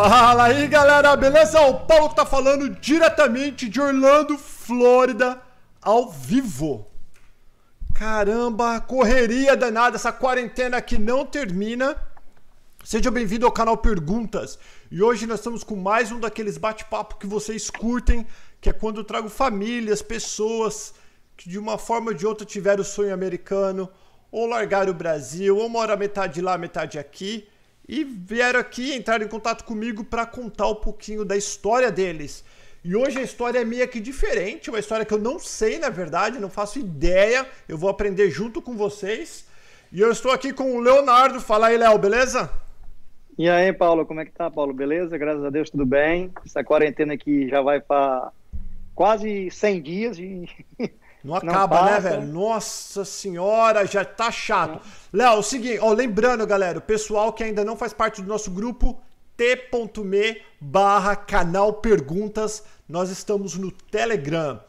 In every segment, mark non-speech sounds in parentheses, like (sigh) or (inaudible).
Fala aí, galera, beleza? O Paulo tá falando diretamente de Orlando, Flórida, ao vivo. Caramba, correria danada, essa quarentena que não termina. Seja bem-vindo ao canal Perguntas. E hoje nós estamos com mais um daqueles bate-papo que vocês curtem, que é quando eu trago famílias, pessoas que de uma forma ou de outra tiveram o sonho americano, ou largaram o Brasil, ou moram metade lá, metade aqui e vieram aqui entrar em contato comigo para contar um pouquinho da história deles. E hoje a história é meio que diferente, uma história que eu não sei, na verdade, não faço ideia. Eu vou aprender junto com vocês. E eu estou aqui com o Leonardo. Fala aí, Léo, beleza? E aí, Paulo, como é que tá, Paulo? Beleza? Graças a Deus, tudo bem. Essa quarentena aqui já vai para quase 100 dias e Não acaba, não né, velho? Nossa senhora, já tá chato. Léo, o seguinte, ó, lembrando, galera, o pessoal que ainda não faz parte do nosso grupo, t.me barra canal perguntas, nós estamos no Telegram.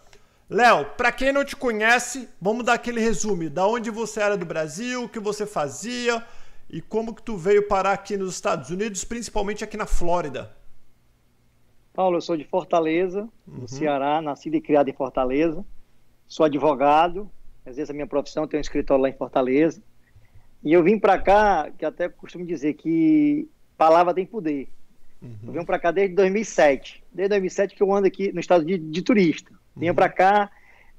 Léo, para quem não te conhece, vamos dar aquele resumo. Da onde você era do Brasil, o que você fazia e como que tu veio parar aqui nos Estados Unidos, principalmente aqui na Flórida. Paulo, eu sou de Fortaleza, no uhum. Ceará, nascido e criado em Fortaleza sou advogado, às vezes a minha profissão tem um escritório lá em Fortaleza. E eu vim para cá, que até costumo dizer que palavra tem poder. Uhum. Eu vim para cá desde 2007. Desde 2007 que eu ando aqui no estado de, de turista. Vinha uhum. para cá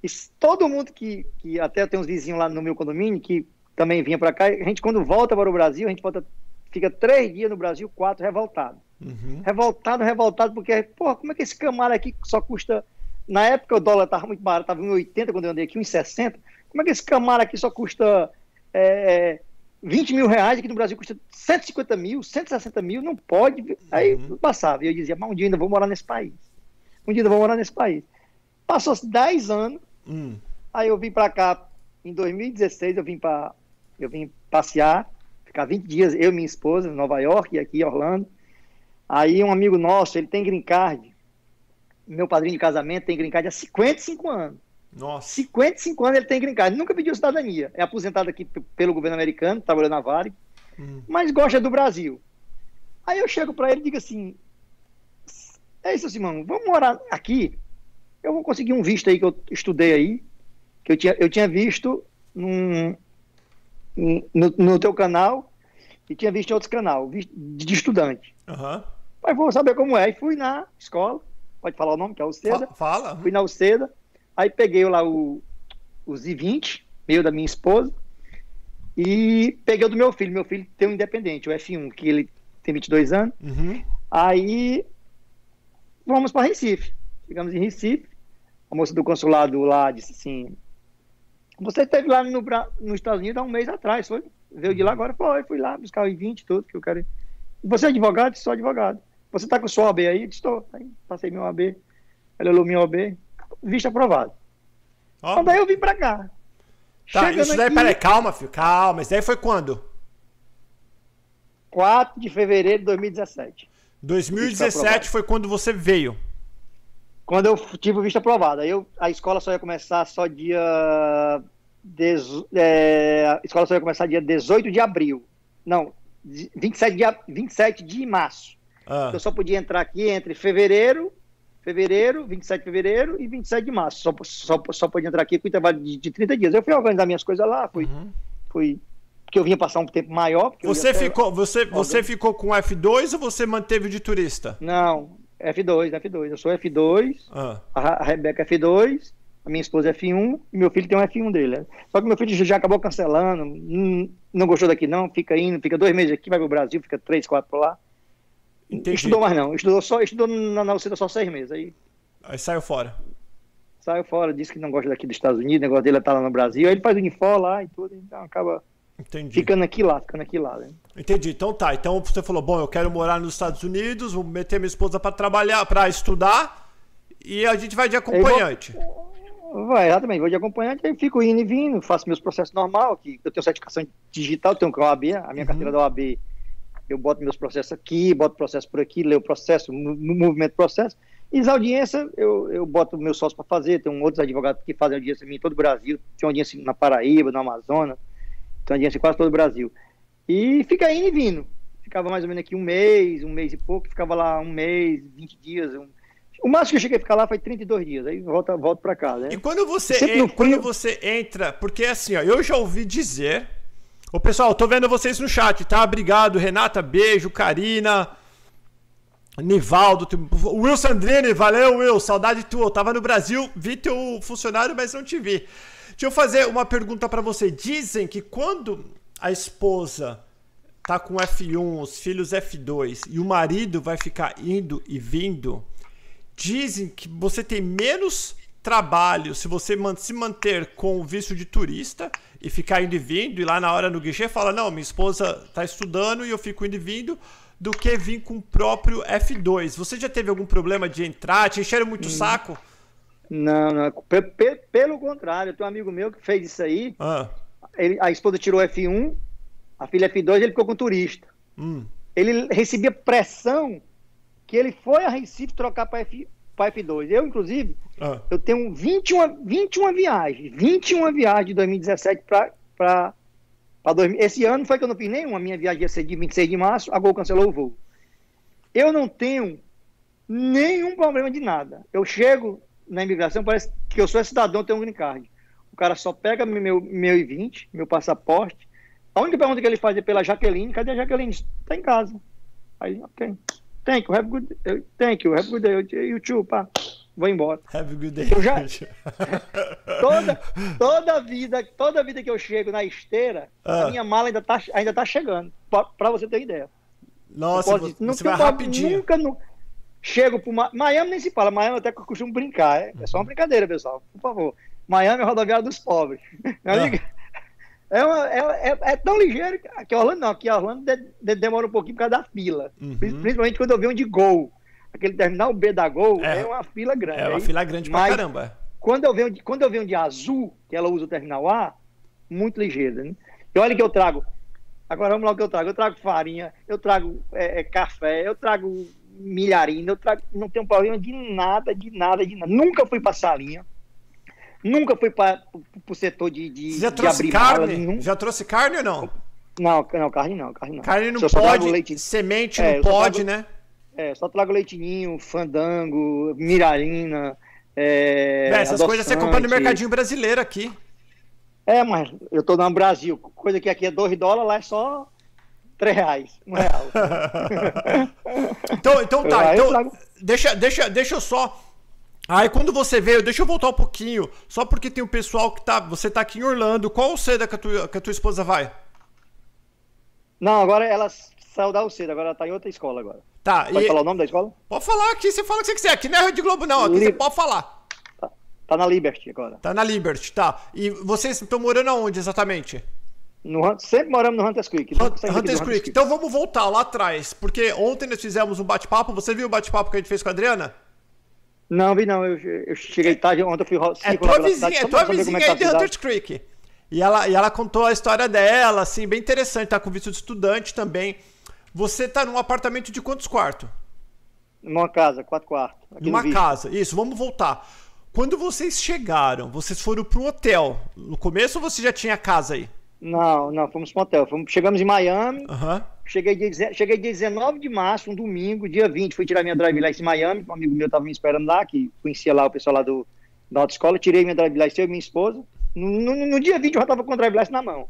e todo mundo que, que até tem uns vizinhos lá no meu condomínio que também vinha para cá. A gente quando volta para o Brasil, a gente volta, fica três dias no Brasil, quatro revoltado. Uhum. Revoltado, revoltado porque, pô, como é que esse camarada aqui só custa na época o dólar estava muito barato, estava em 80 quando eu andei aqui, em 60. Como é que esse camaro aqui só custa é, 20 mil reais, aqui no Brasil custa 150 mil, 160 mil, não pode. Aí uhum. passava, e eu dizia, mas um dia ainda vou morar nesse país. Um dia ainda vou morar nesse país. Passou-se 10 anos, uhum. aí eu vim para cá, em 2016 eu vim para eu vim passear, ficar 20 dias, eu e minha esposa, em Nova York e aqui em Orlando. Aí um amigo nosso, ele tem green card, meu padrinho de casamento tem green card há 55 anos. Nossa. 55 anos ele tem green card. Nunca pediu cidadania. É aposentado aqui pelo governo americano, trabalhando na Vale, hum. mas gosta do Brasil. Aí eu chego para ele e digo assim: É isso, Simão, vamos morar aqui. Eu vou conseguir um visto aí que eu estudei aí, que eu tinha, eu tinha visto num, no, no teu canal e tinha visto em outros canal, de estudante. Uhum. Mas vou saber como é. E fui na escola pode falar o nome, que é o Seda. Fala. Fui na Uceda, aí peguei lá o, o Z20, meio da minha esposa, e peguei o do meu filho. Meu filho tem um independente, o F1, que ele tem 22 anos. Uhum. Aí vamos para Recife. Chegamos em Recife, a moça do consulado lá disse assim: Você esteve lá no, nos Estados Unidos há um mês atrás, foi? Veio de lá agora? Foi, fui lá buscar o I-20 tudo que eu quero. Você é advogado? Sou advogado. Você está com sua OAB aí? Estou. Aí, passei meu OAB. Ela olhou minha OAB. Visto aprovado. Oh. Então daí eu vim para cá. Tá, Chegando isso daí, aqui... peraí, calma, filho, calma. Isso daí foi quando? 4 de fevereiro de 2017. 2017 foi quando você veio. Quando eu tive o visto aprovado. Aí eu, a escola só ia começar só dia. Dezo, é, a escola só ia começar dia 18 de abril. Não, 27 de, 27 de março. Ah. Eu só podia entrar aqui entre fevereiro, fevereiro, 27 de fevereiro e 27 de março. Só, só, só podia entrar aqui com intervalo de, de 30 dias. Eu fui organizar minhas coisas lá, fui, uhum. fui porque eu vinha passar um tempo maior. Você ficou, você, você ficou com F2 ou você manteve de turista? Não, F2, F2. Eu sou F2, ah. a Rebeca F2, a minha esposa é F1 e meu filho tem um F1 dele. Só que meu filho já acabou cancelando, não, não gostou daqui não, fica indo, fica dois meses aqui, vai pro Brasil, fica três, quatro por lá. Entendi. Estudou mais não. Estudou só, estudou na, na UCIDA só seis meses. Aí, aí saiu fora. Saiu fora, disse que não gosta daqui dos Estados Unidos, o negócio dele é estar lá no Brasil. Aí ele faz uniforme lá e tudo, então acaba Entendi. ficando aqui lá, ficando aqui lá. Né? Entendi. Então tá. Então você falou, bom, eu quero morar nos Estados Unidos, vou meter minha esposa para trabalhar, para estudar, e a gente vai de acompanhante. Vou, vai, exatamente, vou de acompanhante, aí fico indo e vindo, faço meus processos normal, que eu tenho certificação digital, tenho a OAB, a minha uhum. carteira da OAB eu boto meus processos aqui, boto processo por aqui, leio o processo, movimento processo. E as audiências, eu, eu boto meus sócios para fazer, tem outros advogados que fazem audiência em todo o Brasil, tem audiência na Paraíba, no Amazonas, tem audiência em quase todo o Brasil. E fica indo e vindo, ficava mais ou menos aqui um mês, um mês e pouco, ficava lá um mês, 20 dias. Um... O máximo que eu cheguei a ficar lá foi 32 dias, aí volta, volto para casa. Né? E quando você, en... quando você entra, porque assim, ó, eu já ouvi dizer. Ô pessoal, tô vendo vocês no chat, tá? Obrigado, Renata, beijo, Karina, Nivaldo, Wilson Andrini, valeu, Will, saudade tua. Eu tava no Brasil, vi teu funcionário, mas não te vi. Deixa eu fazer uma pergunta para você. Dizem que quando a esposa tá com F1, os filhos F2 e o marido vai ficar indo e vindo, dizem que você tem menos trabalho se você se manter com o visto de turista e ficar indo e vindo e lá na hora no guichê fala: "Não, minha esposa está estudando e eu fico indo e vindo", do que vir com o próprio F2. Você já teve algum problema de entrar? Te encheram muito o hum. saco? Não, não. Pelo contrário, tem um amigo meu que fez isso aí. Ah. Ele, a esposa tirou F1, a filha F2, ele ficou com turista. Hum. Ele recebia pressão que ele foi a Recife trocar para F, F2. Eu, inclusive, ah. eu tenho 21, 21 viagens. 21 viagens de 2017 para. Esse ano foi que eu não fiz nenhuma. Minha viagem ia ser de 26 de março, a Gol cancelou o voo. Eu não tenho nenhum problema de nada. Eu chego na imigração, parece que eu sou cidadão, tenho um green card. O cara só pega meu, meu I-20, meu passaporte. A única pergunta que ele faz é pela Jaqueline. Cadê a Jaqueline? Está em casa. Aí, ok. Thank you, have a good day. Thank you, have a good day. You too, pá. Vou embora. Have a good day. Eu já... (laughs) toda, toda, vida, toda vida que eu chego na esteira, ah. a minha mala ainda tá, ainda tá chegando. Pra, você ter ideia. Nossa, você, você vai rapidinho. Nunca, nunca, Chego pro Ma... Miami nem se fala, Miami até que eu costumo brincar, é, é só uma brincadeira, pessoal, por favor. Miami é rodoviária dos pobres. (laughs) É, uma, é, é, é, tão ligeiro que Orlando não, que Orlando de, de, demora um pouquinho por causa da fila. Uhum. Principalmente quando eu venho de Gol. Aquele terminal B da Gol é, é uma fila grande. É uma aí, fila grande pra caramba. Quando eu, venho de, quando eu venho de azul, que ela usa o terminal A, muito ligeiro. Né? E olha que eu trago. Agora vamos lá o que eu trago. Eu trago farinha, eu trago é, é café, eu trago milharina, eu trago, não tenho problema de nada, de nada, de nada. Nunca fui pra salinha. Nunca fui para o setor de, de, já de trouxe carne? Já trouxe carne ou não? Não, não, carne não, carne não. Carne não pode, semente é, não pode, trago, né? É, só trago leitinho, fandango, mirarina. É, essas coisas você compra no mercadinho brasileiro aqui. É, mas eu tô no Brasil, coisa que aqui é 2 dólares, lá é só 3 reais, um real. (laughs) então, então tá, então, deixa, deixa, deixa eu só Aí quando você veio, deixa eu voltar um pouquinho, só porque tem um pessoal que tá. Você tá aqui em Orlando, qual seda que a tua, que a tua esposa vai? Não, agora ela saiu da UCEDA, agora ela tá em outra escola agora. Tá, pode e... falar o nome da escola? Pode falar aqui, você fala o que você quiser. Aqui não é Rede Globo, não. Aqui você pode falar. Tá, tá, na Liberty agora. Tá na Liberty, tá. E vocês estão morando aonde exatamente? No, sempre moramos no Hunters Creek. Hunters, Hunters Creek. Então vamos voltar lá atrás, porque ontem nós fizemos um bate-papo. Você viu o bate-papo que a gente fez com a Adriana? Não, vi não. Eu, eu cheguei tarde, ontem eu fui É tua vizinha, é tua vizinha é aí de Hunters Creek. E ela, e ela contou a história dela, assim, bem interessante. Tá com visto de estudante também. Você tá num apartamento de quantos quartos? Numa casa, quatro quartos. Numa casa, isso, vamos voltar. Quando vocês chegaram, vocês foram pro hotel. No começo ou você já tinha casa aí? Não, não, fomos pro hotel. Fomos, chegamos em Miami. Uhum. Cheguei dia, cheguei dia 19 de março, um domingo, dia 20, fui tirar minha drive license em Miami. Um amigo meu estava me esperando lá, que conhecia lá o pessoal lá do, da autoescola. Tirei minha drive license, eu e minha esposa. No, no, no, dia 20 eu já estava com o drive license na mão.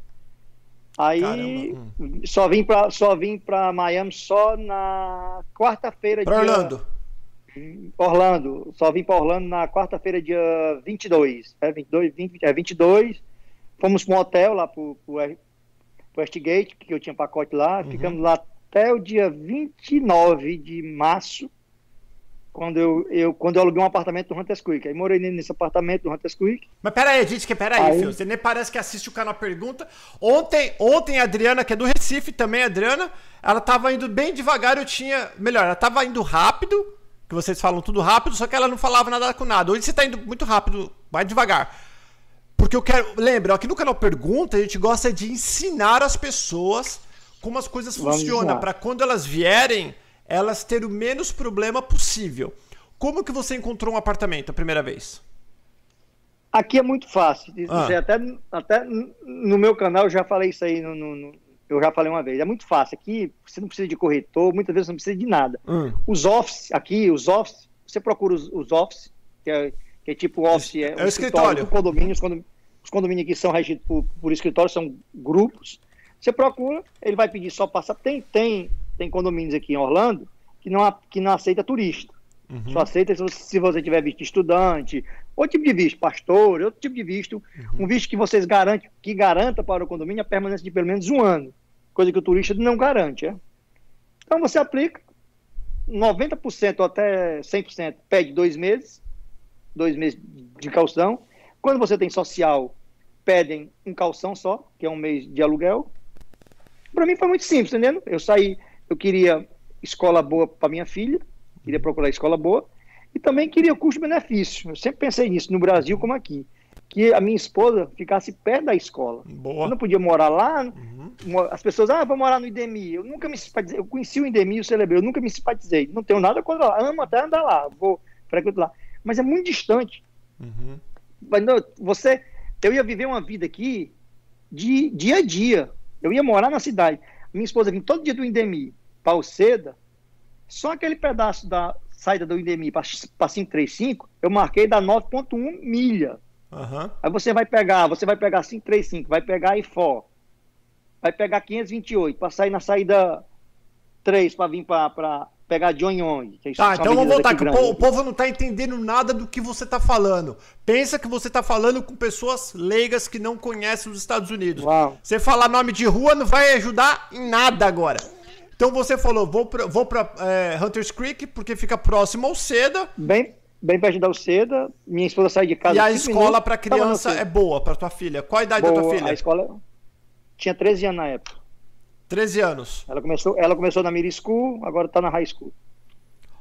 Aí hum. só vim para só vim para Miami só na quarta-feira. Para Orlando. Orlando. Só vim para Orlando na quarta-feira, dia 22. É 22, 20, é 22 Fomos para um hotel lá para o Westgate, que eu tinha pacote lá. Uhum. Ficamos lá até o dia 29 de março, quando eu, eu, quando eu aluguei um apartamento no Hunters Creek. Aí morei nesse apartamento do Hunters Creek. Mas peraí, gente, que peraí, aí... Filho, você nem parece que assiste o canal Pergunta. Ontem, ontem a Adriana, que é do Recife também, Adriana, ela tava indo bem devagar, eu tinha. Melhor, ela tava indo rápido, que vocês falam tudo rápido, só que ela não falava nada com nada. Hoje você tá indo muito rápido, vai devagar. Porque eu quero. Lembra, aqui no canal Pergunta, a gente gosta de ensinar as pessoas como as coisas Vamos funcionam, para quando elas vierem, elas terem o menos problema possível. Como que você encontrou um apartamento a primeira vez? Aqui é muito fácil. Ah. Até, até no meu canal eu já falei isso aí no, no, eu já falei uma vez, é muito fácil. Aqui você não precisa de corretor, muitas vezes você não precisa de nada. Hum. Os office, aqui, os office, você procura os, os office, que é, que é tipo office, é, é o escritório. condomínio, os, condomínios, os condomínios aqui são regidos por, por escritório, são grupos. Você procura, ele vai pedir só passar. Tem, tem, tem condomínios aqui em Orlando que não, que não aceita turista. Uhum. Só aceita se você, se você tiver visto estudante, outro tipo de visto, pastor, outro tipo de visto, uhum. um visto que vocês garantem, que garanta para o condomínio a permanência de pelo menos um ano, coisa que o turista não garante. É? Então você aplica, 90% ou até 100% pede dois meses, dois meses de calção. Quando você tem social, pedem um calção só, que é um mês de aluguel. Para mim foi muito simples, entendendo? Eu saí, eu queria escola boa para minha filha, queria procurar escola boa, e também queria custo-benefício. Eu sempre pensei nisso, no Brasil como aqui. Que a minha esposa ficasse perto da escola. Boa. Eu não podia morar lá. Uhum. As pessoas, ah, vou morar no IDEMI. Eu nunca me simpatizei. Eu conheci o IDEMI, o celebrei. Eu nunca me simpatizei. Não tenho nada contra lá. Amo até andar lá. Vou frequentar lá. Mas é muito distante. Uhum. Você, eu ia viver uma vida aqui de dia a dia. Eu ia morar na cidade. Minha esposa vinha todo dia do IDEMI para o Seda só aquele pedaço da saída do IDMI para 535, eu marquei da 9.1 milha. Uhum. Aí você vai pegar, você vai pegar 535, vai pegar IFO, vai pegar 528 para sair na saída 3 para vir para pegar John Young. Tá, então vamos voltar, que o povo não tá entendendo nada do que você tá falando. Pensa que você tá falando com pessoas leigas que não conhecem os Estados Unidos. Uau. Você falar nome de rua não vai ajudar em nada agora. Então você falou, vou pra, vou pra é, Hunters Creek, porque fica próximo ao Seda. Bem, bem perto da Seda. Minha esposa sai de casa. E a escola para criança é boa, para tua filha. Qual a idade boa, da tua filha? A escola tinha 13 anos na época. 13 anos. Ela começou, ela começou na middle school, agora tá na high school.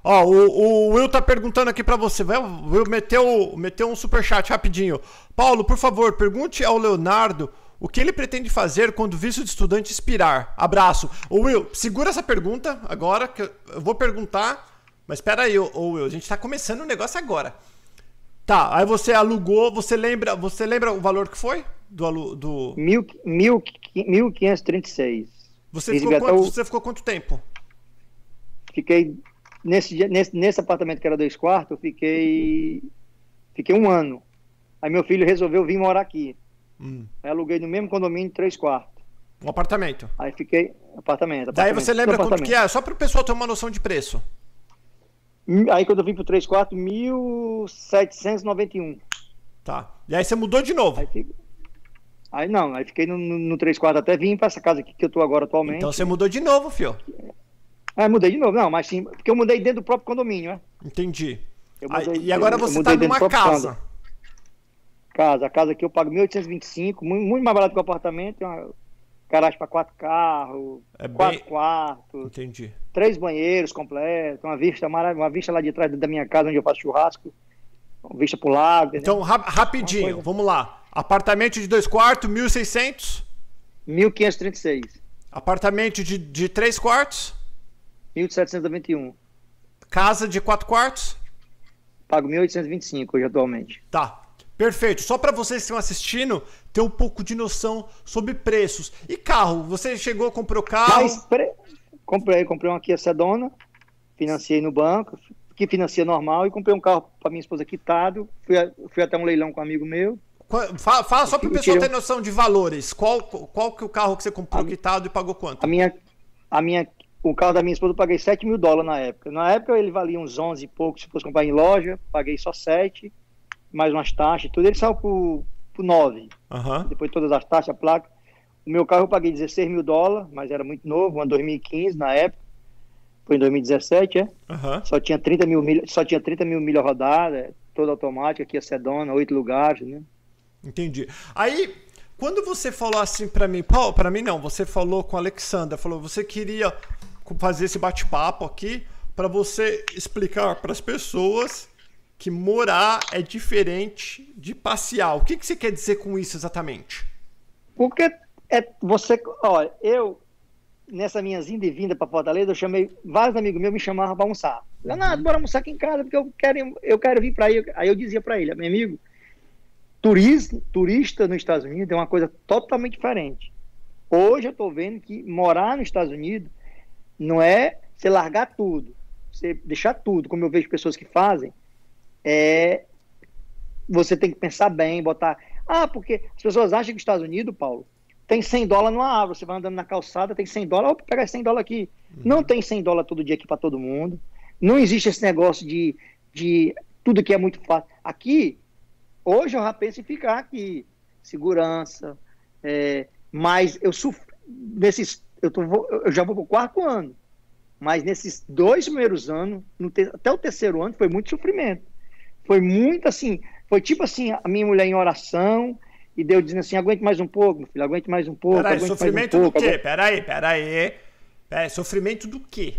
Ó, o, o Will tá perguntando aqui para você. Vai, Will meteu, meteu um super chat rapidinho. Paulo, por favor, pergunte ao Leonardo o que ele pretende fazer quando o visto de estudante expirar? Abraço. Ô Will, segura essa pergunta agora, que eu vou perguntar. Mas espera aí, ô Will, a gente tá começando o negócio agora. Tá, aí você alugou, você lembra, você lembra o valor que foi? Do, do... Mil, 1536. Você ficou, quanto, você ficou quanto tempo? Fiquei nesse, nesse, nesse apartamento que era dois quartos, eu fiquei fiquei um ano. Aí meu filho resolveu vir morar aqui. Hum. Aí aluguei no mesmo condomínio, três quartos. Um apartamento. Aí fiquei. Apartamento. apartamento Daí você lembra quanto que é? Só para o pessoal ter uma noção de preço. Aí quando eu vim pro 3 quartos, 1.791. Tá. E aí você mudou de novo? Aí, fico... aí não, aí fiquei no, no, no 3 quartos até vim para essa casa aqui que eu tô agora atualmente. Então você mudou de novo, fio? É, mudei de novo. Não, mas sim, porque eu mudei dentro do próprio condomínio, né? Entendi. Mudei, aí, e agora eu, você tá numa casa. Casa casa. A casa aqui eu pago 1.825, muito, muito mais barato que o apartamento. Uma garagem para quatro carros, é quatro bem... quartos. Entendi. Três banheiros completos, uma vista maravilhosa, uma vista lá de trás da minha casa onde eu faço churrasco. Uma vista pro lago. Então, ra rapidinho, vamos lá. Apartamento de dois quartos, 1.600? 1.536. Apartamento de, de três quartos? 1.721. Casa de quatro quartos? Pago 1.825 hoje atualmente. Tá. Perfeito. Só para vocês que estão assistindo ter um pouco de noção sobre preços. E carro? Você chegou, comprou carro? Mas, pre... Comprei, comprei uma Kia Sedona, financiei no banco, que financia normal, e comprei um carro para minha esposa quitado. Fui, fui até um leilão com um amigo meu. Fala, fala só para o pessoal ter noção de valores. Qual, qual que é o carro que você comprou a, quitado e pagou quanto? A minha, a minha, o carro da minha esposa eu paguei 7 mil dólares na época. Na época ele valia uns 11 e pouco se fosse comprar em loja, paguei só 7 mais umas taxas, tudo, ele saiu por, por 9. Uhum. Depois todas as taxas, a placa. O meu carro eu paguei 16 mil dólares, mas era muito novo, uma 2015 na época. Foi em 2017, é? Uhum. Só tinha 30 mil milhas, só tinha 30 mil milhas rodadas, toda automática, aqui a Sedona, oito lugares, né? Entendi. Aí, quando você falou assim para mim, Paulo, para mim não, você falou com a Alexandra, falou, você queria fazer esse bate-papo aqui para você explicar para as pessoas que morar é diferente de passear. O que, que você quer dizer com isso exatamente? Porque é você, olha, eu nessa minha vinda e vinda para Fortaleza, eu chamei vários amigos meus me chamavam para almoçar. Leonardo, uhum. bora almoçar aqui em casa porque eu quero eu quero vir para aí. Aí eu dizia para ele, meu amigo, turismo, turista nos Estados Unidos é uma coisa totalmente diferente. Hoje eu estou vendo que morar nos Estados Unidos não é você largar tudo, você deixar tudo, como eu vejo pessoas que fazem, é você tem que pensar bem, botar. Ah, porque as pessoas acham que os Estados Unidos, Paulo, tem 100 dólares numa árvore. Você vai andando na calçada, tem 100 dólares, opa, pega 100 dólares aqui. Uhum. Não tem 100 dólares todo dia aqui para todo mundo. Não existe esse negócio de, de tudo que é muito fácil. Aqui, hoje eu já penso em ficar aqui. Segurança, é, mas eu sofri, nesses, eu, tô, eu já vou para o quarto ano. Mas nesses dois primeiros anos, te, até o terceiro ano, foi muito sofrimento. Foi muito assim, foi tipo assim, a minha mulher em oração, e Deus dizendo assim, aguente mais um pouco, meu filho, aguente mais um pouco. Peraí, sofrimento um pouco, do quê? Aguente... Peraí, peraí. Peraí, sofrimento do quê?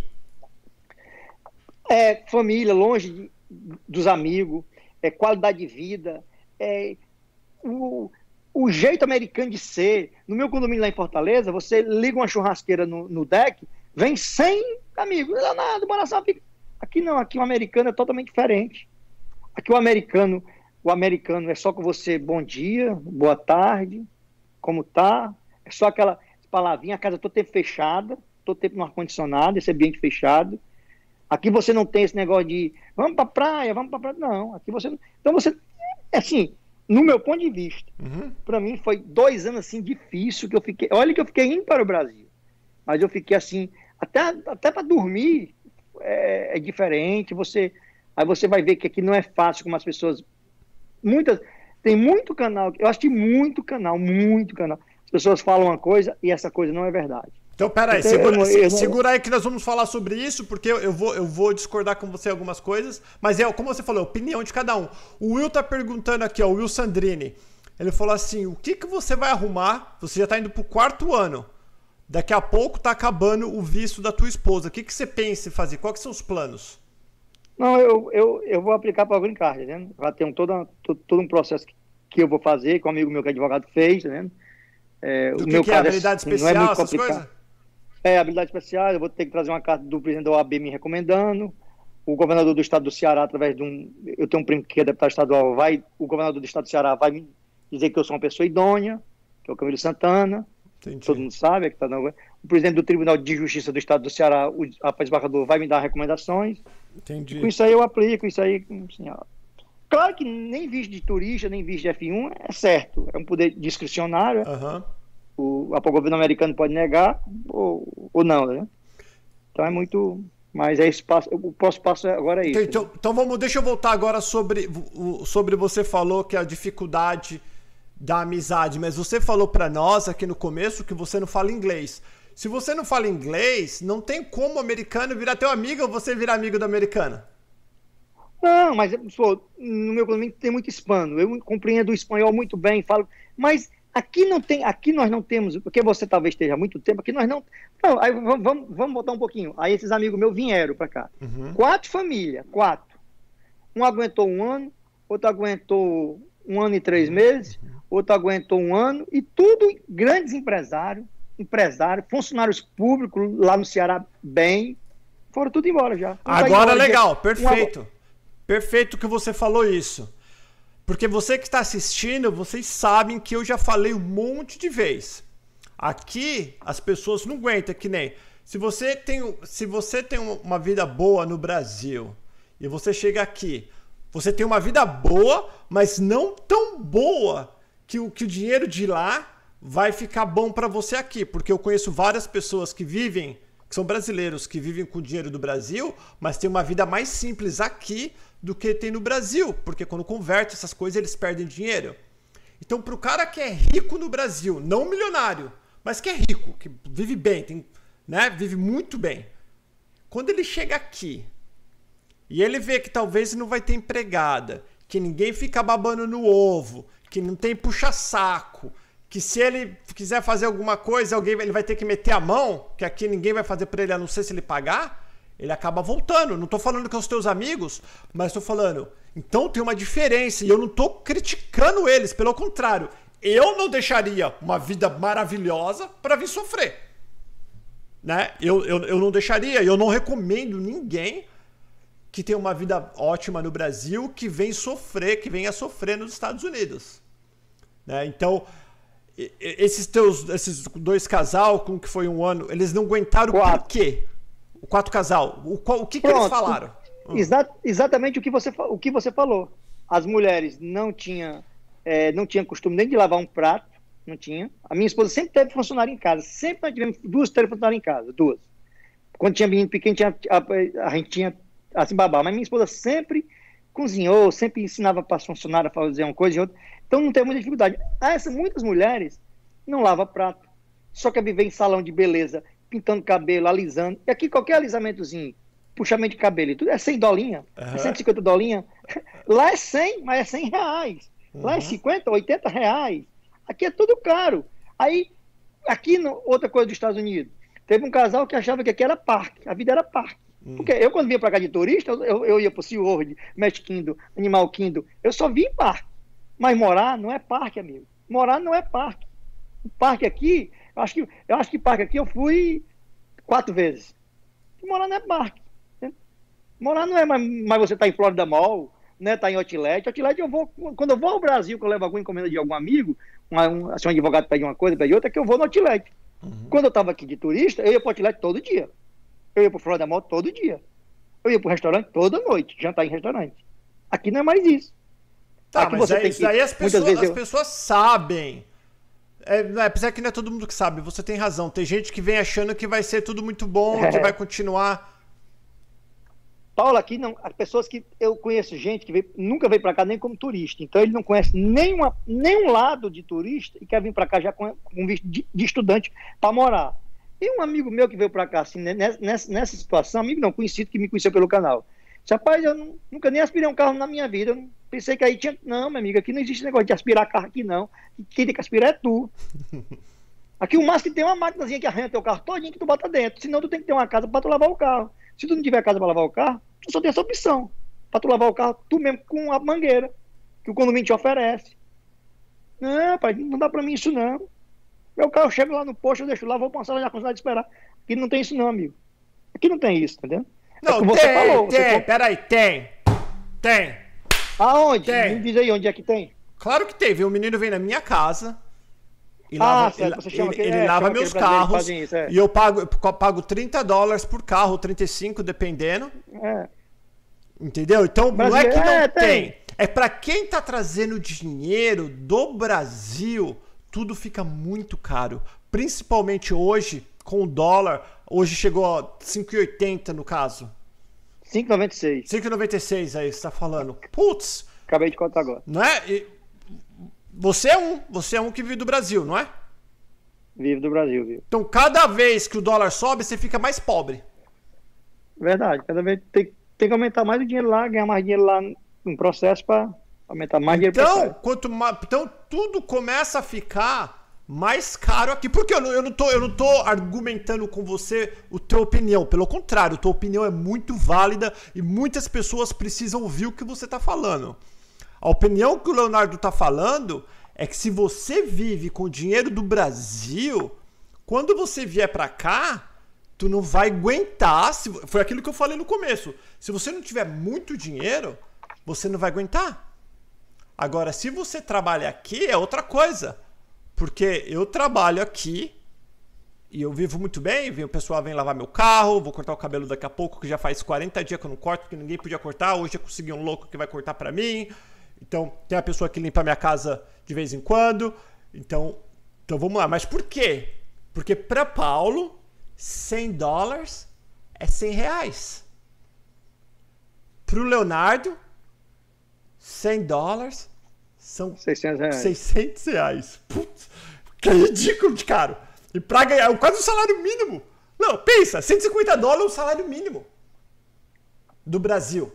É família, longe de, dos amigos, é qualidade de vida, é o, o jeito americano de ser. No meu condomínio lá em Fortaleza, você liga uma churrasqueira no, no deck, vem 100 amigos, não é nada, moração Aqui não, aqui o americano é totalmente diferente. Aqui o americano, o americano é só com você bom dia, boa tarde, como tá? É só aquela palavrinha, a casa todo tempo fechada, todo tempo no ar-condicionado, esse ambiente fechado. Aqui você não tem esse negócio de vamos para praia, vamos para praia. Não, aqui você. Então você. É assim, no meu ponto de vista, uhum. para mim foi dois anos assim difícil que eu fiquei. Olha que eu fiquei indo para o Brasil, mas eu fiquei assim até até para dormir é, é, diferente. Você aí você vai ver que aqui não é fácil como as pessoas muitas tem muito canal. Eu assisti muito canal, muito canal. As pessoas falam uma coisa e essa coisa não é verdade. Então, peraí, então, segura, eu, eu, segura aí que nós vamos falar sobre isso, porque eu vou, eu vou discordar com você algumas coisas, mas é, como você falou, opinião de cada um. O Will tá perguntando aqui, ó, o Will Sandrini. Ele falou assim: o que, que você vai arrumar? Você já tá indo pro quarto ano. Daqui a pouco tá acabando o visto da tua esposa. O que, que você pensa em fazer? Quais são os planos? Não, eu, eu, eu vou aplicar para a Green Card, né? Já tem um, todo, todo, um processo que, eu vou fazer, que um amigo meu que é advogado fez, né? É, Do o que meu que é caso é habilidade é, especial, não é essas coisas? É, habilidade especial, eu vou ter que trazer uma carta do presidente da OAB me recomendando. O governador do estado do Ceará, através de um. Eu tenho um primo que é deputado estadual, vai. O governador do estado do Ceará vai me dizer que eu sou uma pessoa idônea, que é o Camilo Santana. Entendi. Todo mundo sabe, é que tá no... o presidente do Tribunal de Justiça do Estado do Ceará, o desembargador, vai me dar recomendações. Entendi. com isso aí eu aplico, isso aí. Assim. Claro que nem visto de turista, nem visto de F1 é certo, é um poder discricionário. Uhum o, o governo americano pode negar ou, ou não, né? Então é muito. Mas é esse passo, o próximo passo agora é isso. Então, então, então, vamos, deixa eu voltar agora sobre, sobre você falou que a dificuldade da amizade, mas você falou para nós aqui no começo que você não fala inglês. Se você não fala inglês, não tem como o americano virar teu amigo ou você virar amigo do americano. Não, mas pô, no meu condomínio tem muito hispano. Eu compreendo o espanhol muito bem, falo, mas Aqui não tem, aqui nós não temos, porque você talvez esteja há muito tempo, aqui nós não. Não, aí vamos, vamos, vamos botar um pouquinho. Aí esses amigos meus vieram para cá. Uhum. Quatro famílias, quatro. Um aguentou um ano, outro aguentou um ano e três meses, outro aguentou um ano, e tudo grandes empresários, empresários, funcionários públicos lá no Ceará, bem, foram tudo embora já. Agora legal, perfeito. Perfeito que você falou isso. Porque você que está assistindo, vocês sabem que eu já falei um monte de vezes. Aqui as pessoas não aguentam que nem se você tem, se você tem uma vida boa no Brasil e você chega aqui, você tem uma vida boa, mas não tão boa que o, que o dinheiro de lá vai ficar bom para você aqui, porque eu conheço várias pessoas que vivem, que são brasileiros, que vivem com o dinheiro do Brasil, mas tem uma vida mais simples aqui do que tem no Brasil, porque quando converte essas coisas eles perdem dinheiro. Então, para o cara que é rico no Brasil, não milionário, mas que é rico, que vive bem, tem, né, vive muito bem, quando ele chega aqui e ele vê que talvez não vai ter empregada, que ninguém fica babando no ovo, que não tem puxa-saco, que se ele quiser fazer alguma coisa, alguém ele vai ter que meter a mão, que aqui ninguém vai fazer para ele, a não ser se ele pagar ele acaba voltando. Não estou falando que são os teus amigos, mas estou falando. Então tem uma diferença e eu não estou criticando eles, pelo contrário. Eu não deixaria uma vida maravilhosa para vir sofrer. Né? Eu, eu, eu não deixaria, eu não recomendo ninguém que tenha uma vida ótima no Brasil que vem sofrer, que venha sofrer nos Estados Unidos. Né? Então, esses teus, esses dois casal, com que foi um ano, eles não aguentaram quatro. por quê? O quatro casal. O, o que, que eles falaram? Exa exatamente o que, você, o que você falou. As mulheres não tinham, é, não tinham costume nem de lavar um prato, não tinha. A minha esposa sempre teve funcionário em casa. Sempre nós tivemos duas funcionários em casa, duas. Quando tinha menino pequeno, tinha, a, a gente tinha assim babá. Mas minha esposa sempre cozinhou, sempre ensinava para as funcionárias a fazer uma coisa e outra. Então não tem muita dificuldade. Ah, essa, muitas mulheres não lavam prato. Só quer viver em salão de beleza, pintando cabelo, alisando. E aqui qualquer alisamentozinho, puxamento de cabelo, tudo é 100 dolinha, uhum. é 150 dolinha. (laughs) Lá é 100, mas é 100 reais. Uhum. Lá é 50, 80 reais. Aqui é tudo caro. Aí, aqui, no, outra coisa dos Estados Unidos, teve um casal que achava que aqui era parque, a vida era parque. Hum. Porque eu, quando vinha para cá de turista, eu, eu ia para o SeaWorld, Magic Kingdom, Animal Kingdom, eu só vim em parque. Mas morar não é parque, amigo. Morar não é parque. O parque aqui, eu acho que, eu acho que parque aqui eu fui quatro vezes. morar não é parque. Né? Morar não é, mas, mas você está em Florida Mall, né, tá em outlet. Outlet eu vou, quando eu vou ao Brasil, que eu levo alguma encomenda de algum amigo, uma, um, assim, um advogado pede uma coisa, pede outra, é que eu vou no outlet. Uhum. Quando eu estava aqui de turista, eu ia para o outlet todo dia. Eu ia para o Florida Mall todo dia. Eu ia para o restaurante toda noite, jantar em restaurante. Aqui não é mais isso. Tá, Aqui mas é, isso que, aí as pessoas, as eu... pessoas sabem. É, não é, apesar que não é todo mundo que sabe, você tem razão. Tem gente que vem achando que vai ser tudo muito bom, é. que (laughs) vai continuar. Paulo, aqui não, as pessoas que eu conheço gente que veio, nunca veio para cá nem como turista, então ele não conhece nenhuma, nenhum lado de turista e quer vir para cá já com, com visto de, de estudante para morar. E um amigo meu que veio para cá, assim, nessa, nessa situação, amigo não, conhecido que me conheceu pelo canal. Disse, rapaz, eu não, nunca nem aspirei um carro na minha vida. Eu pensei que aí tinha. Não, minha amiga, aqui não existe negócio de aspirar carro aqui, não. Quem tem que aspirar é tu. (laughs) Aqui o máximo que tem uma máquinazinha que arranha teu carro todinho que tu bota dentro. Senão tu tem que ter uma casa para tu lavar o carro. Se tu não tiver casa para lavar o carro, tu só tem essa opção. Para tu lavar o carro, tu mesmo com a mangueira. Que o condomínio te oferece. Não, pai, não dá para mim isso não. Meu carro chega lá no posto, eu deixo lá, vou passar lá na cozinha de esperar. Aqui não tem isso não, amigo. Aqui não tem isso, entendeu? Não, é você tem, falou, tem, você peraí, tem. Tem. Aonde? Tem. Me diz aí onde é que tem. Claro que tem, viu? O menino vem na minha casa. E ah, lava, certo, ele, ele, ele é, lava meus carros. Isso, é. E eu pago, eu pago 30 dólares por carro, 35, dependendo. É. Entendeu? Então, não é que não é, tem. tem. É para quem tá trazendo dinheiro do Brasil, tudo fica muito caro. Principalmente hoje, com o dólar. Hoje chegou a 5,80 no caso. 5,96. 5,96 aí, você tá falando. Putz! Acabei de contar agora. Não é? E você é um, você é um que vive do Brasil, não é? Vive do Brasil, viu? Então, cada vez que o dólar sobe, você fica mais pobre. Verdade. Cada vez tem, tem que aumentar mais o dinheiro lá, ganhar mais dinheiro lá no processo para aumentar mais dinheiro. Então, quanto mais, então tudo começa a ficar mais caro aqui. Porque eu não, eu, não tô, eu não tô argumentando com você a tua opinião. Pelo contrário, tua opinião é muito válida e muitas pessoas precisam ouvir o que você está falando. A opinião que o Leonardo está falando é que se você vive com o dinheiro do Brasil, quando você vier para cá, tu não vai aguentar. Se, foi aquilo que eu falei no começo. Se você não tiver muito dinheiro, você não vai aguentar. Agora, se você trabalha aqui, é outra coisa. Porque eu trabalho aqui e eu vivo muito bem, o pessoal vem lavar meu carro, vou cortar o cabelo daqui a pouco, que já faz 40 dias que eu não corto, porque ninguém podia cortar, hoje eu consegui um louco que vai cortar para mim. Então, tem a pessoa que limpa minha casa de vez em quando. Então, então vamos lá. Mas por quê? Porque para Paulo, 100 dólares é 100 reais. Para o Leonardo, 100 dólares são 600 reais. 600 reais. Putz, que é ridículo de caro. E pra ganhar quase o salário mínimo. Não, pensa, 150 dólares é o salário mínimo do Brasil.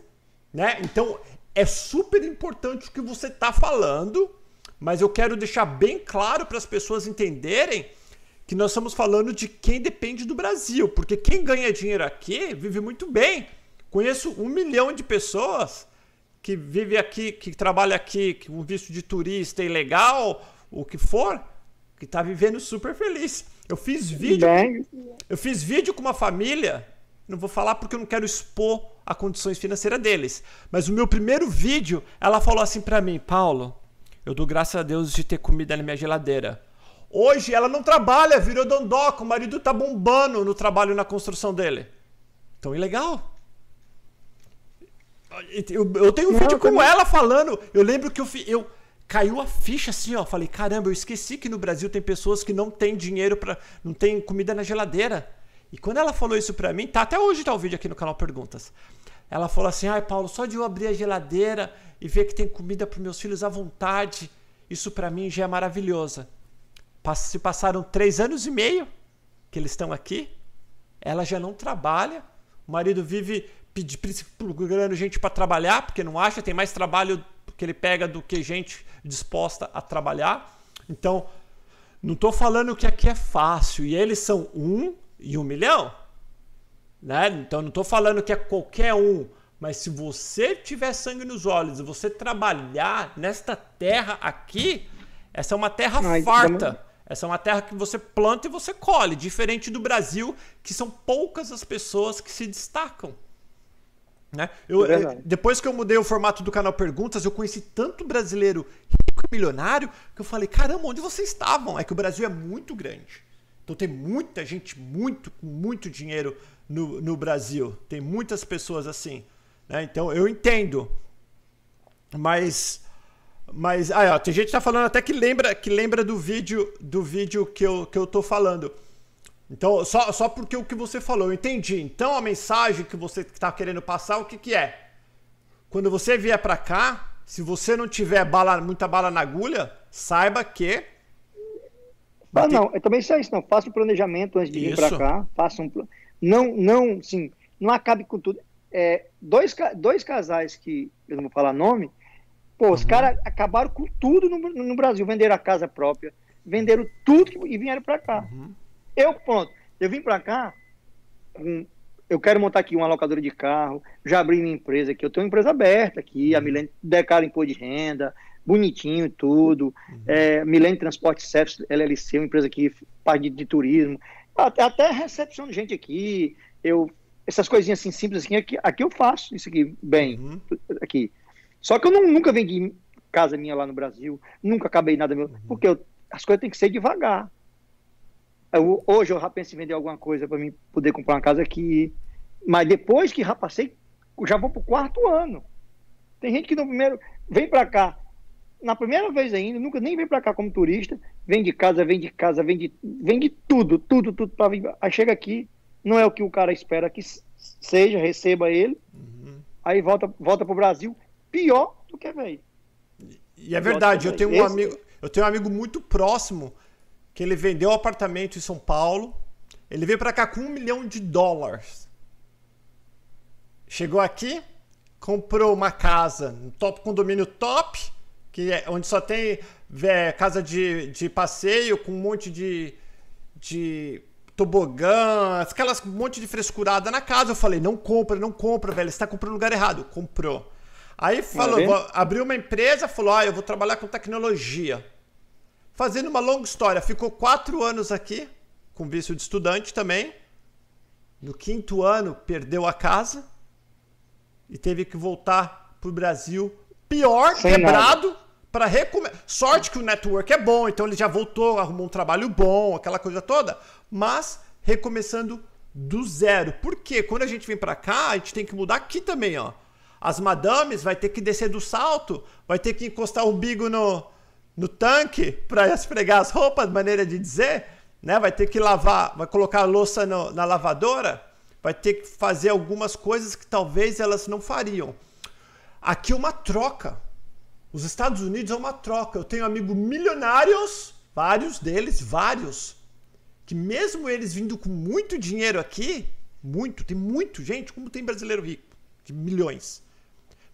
Né? Então, é super importante o que você está falando, mas eu quero deixar bem claro para as pessoas entenderem que nós estamos falando de quem depende do Brasil, porque quem ganha dinheiro aqui vive muito bem. Conheço um milhão de pessoas que vive aqui, que trabalha aqui, com visto de turista ilegal, o que for, que está vivendo super feliz. Eu fiz vídeo. Eu fiz vídeo com uma família. Não vou falar porque eu não quero expor a condições financeiras deles. Mas o meu primeiro vídeo, ela falou assim para mim, Paulo, eu dou graças a Deus de ter comida na minha geladeira. Hoje ela não trabalha, virou dondoca, o marido tá bombando no trabalho na construção dele. Então, ilegal. Eu, eu tenho um não, vídeo com também... ela falando. Eu lembro que eu, eu caiu a ficha assim, ó. Falei, caramba, eu esqueci que no Brasil tem pessoas que não têm dinheiro para, não tem comida na geladeira. E quando ela falou isso pra mim, tá até hoje tá o vídeo aqui no canal Perguntas. Ela falou assim: "Ai, Paulo, só de eu abrir a geladeira e ver que tem comida para meus filhos à vontade, isso para mim já é maravilhoso." Se passaram três anos e meio que eles estão aqui, ela já não trabalha, o marido vive procurando gente para trabalhar, porque não acha, tem mais trabalho que ele pega do que gente disposta a trabalhar. Então, não estou falando que aqui é fácil. E eles são um e um milhão. Né? Então, não estou falando que é qualquer um. Mas se você tiver sangue nos olhos e você trabalhar nesta terra aqui, essa é uma terra Ai, farta. Essa é uma terra que você planta e você colhe, diferente do Brasil, que são poucas as pessoas que se destacam. Né? Eu, é depois que eu mudei o formato do canal Perguntas, eu conheci tanto brasileiro rico e milionário que eu falei: caramba, onde vocês estavam? É que o Brasil é muito grande. Então tem muita gente muito com muito dinheiro no, no Brasil. Tem muitas pessoas assim. Né? Então eu entendo. Mas. Mas. Ah, ó, tem gente que tá falando até que lembra, que lembra do vídeo do vídeo que eu, que eu tô falando. Então, só, só porque o que você falou, eu entendi. Então, a mensagem que você está querendo passar, o que, que é? Quando você vier para cá, se você não tiver bala, muita bala na agulha, saiba que. Ah, não, eu também sei isso, não. Faça um planejamento antes de vir para cá. Faça um. Não, não, sim, não acabe com tudo. É, dois, dois casais que eu não vou falar nome, pô, os uhum. caras acabaram com tudo no, no, Brasil, venderam a casa própria, venderam tudo e vieram para cá. Uhum. Eu, pronto, eu vim para cá, um, eu quero montar aqui uma locadora de carro, já abri minha empresa aqui, eu tenho uma empresa aberta aqui, a uhum. Milene declara imposto de renda, bonitinho tudo, uhum. é, Milene Transporte Service, LLC, uma empresa aqui, parte de, de turismo, até, até recepção de gente aqui, eu, essas coisinhas assim simples assim, aqui, aqui eu faço isso aqui bem, uhum. aqui. Só que eu não, nunca vendi casa minha lá no Brasil, nunca acabei nada meu, uhum. porque eu, as coisas têm que ser devagar. Eu, hoje eu já penso em vender alguma coisa para mim poder comprar uma casa aqui. Mas depois que já passei, já vou pro quarto ano. Tem gente que no primeiro vem para cá, na primeira vez ainda, nunca nem vem para cá como turista, vem de casa, vem de casa, vem de, vem de tudo, tudo, tudo para vir. Aí chega aqui, não é o que o cara espera que seja, receba ele. Uhum. Aí volta, volta pro Brasil, pior do que veio. E é verdade, eu tenho um amigo, eu tenho um amigo muito próximo que ele vendeu o apartamento em São Paulo. Ele veio para cá com um milhão de dólares. Chegou aqui, comprou uma casa, um top condomínio top, que é onde só tem é, casa de, de passeio com um monte de, de tobogã, aquelas um monte de frescurada na casa. Eu falei, não compra, não compra, velho, você está comprando no lugar errado. Comprou. Aí falou, abriu uma empresa, falou, ah, eu vou trabalhar com tecnologia. Fazendo uma longa história, ficou quatro anos aqui, com visto de estudante também. No quinto ano, perdeu a casa e teve que voltar para o Brasil pior, Sem quebrado, para recomeçar. Sorte que o network é bom, então ele já voltou, arrumou um trabalho bom, aquela coisa toda, mas recomeçando do zero. Porque quando a gente vem para cá, a gente tem que mudar aqui também, ó. As madames vai ter que descer do salto, vai ter que encostar o umbigo no, no tanque para esfregar as roupas, maneira de dizer, né? Vai ter que lavar, vai colocar a louça no, na lavadora, vai ter que fazer algumas coisas que talvez elas não fariam. Aqui é uma troca. Os Estados Unidos é uma troca. Eu tenho amigos milionários, vários deles, vários, que mesmo eles vindo com muito dinheiro aqui, muito, tem muito gente, como tem brasileiro rico, de milhões.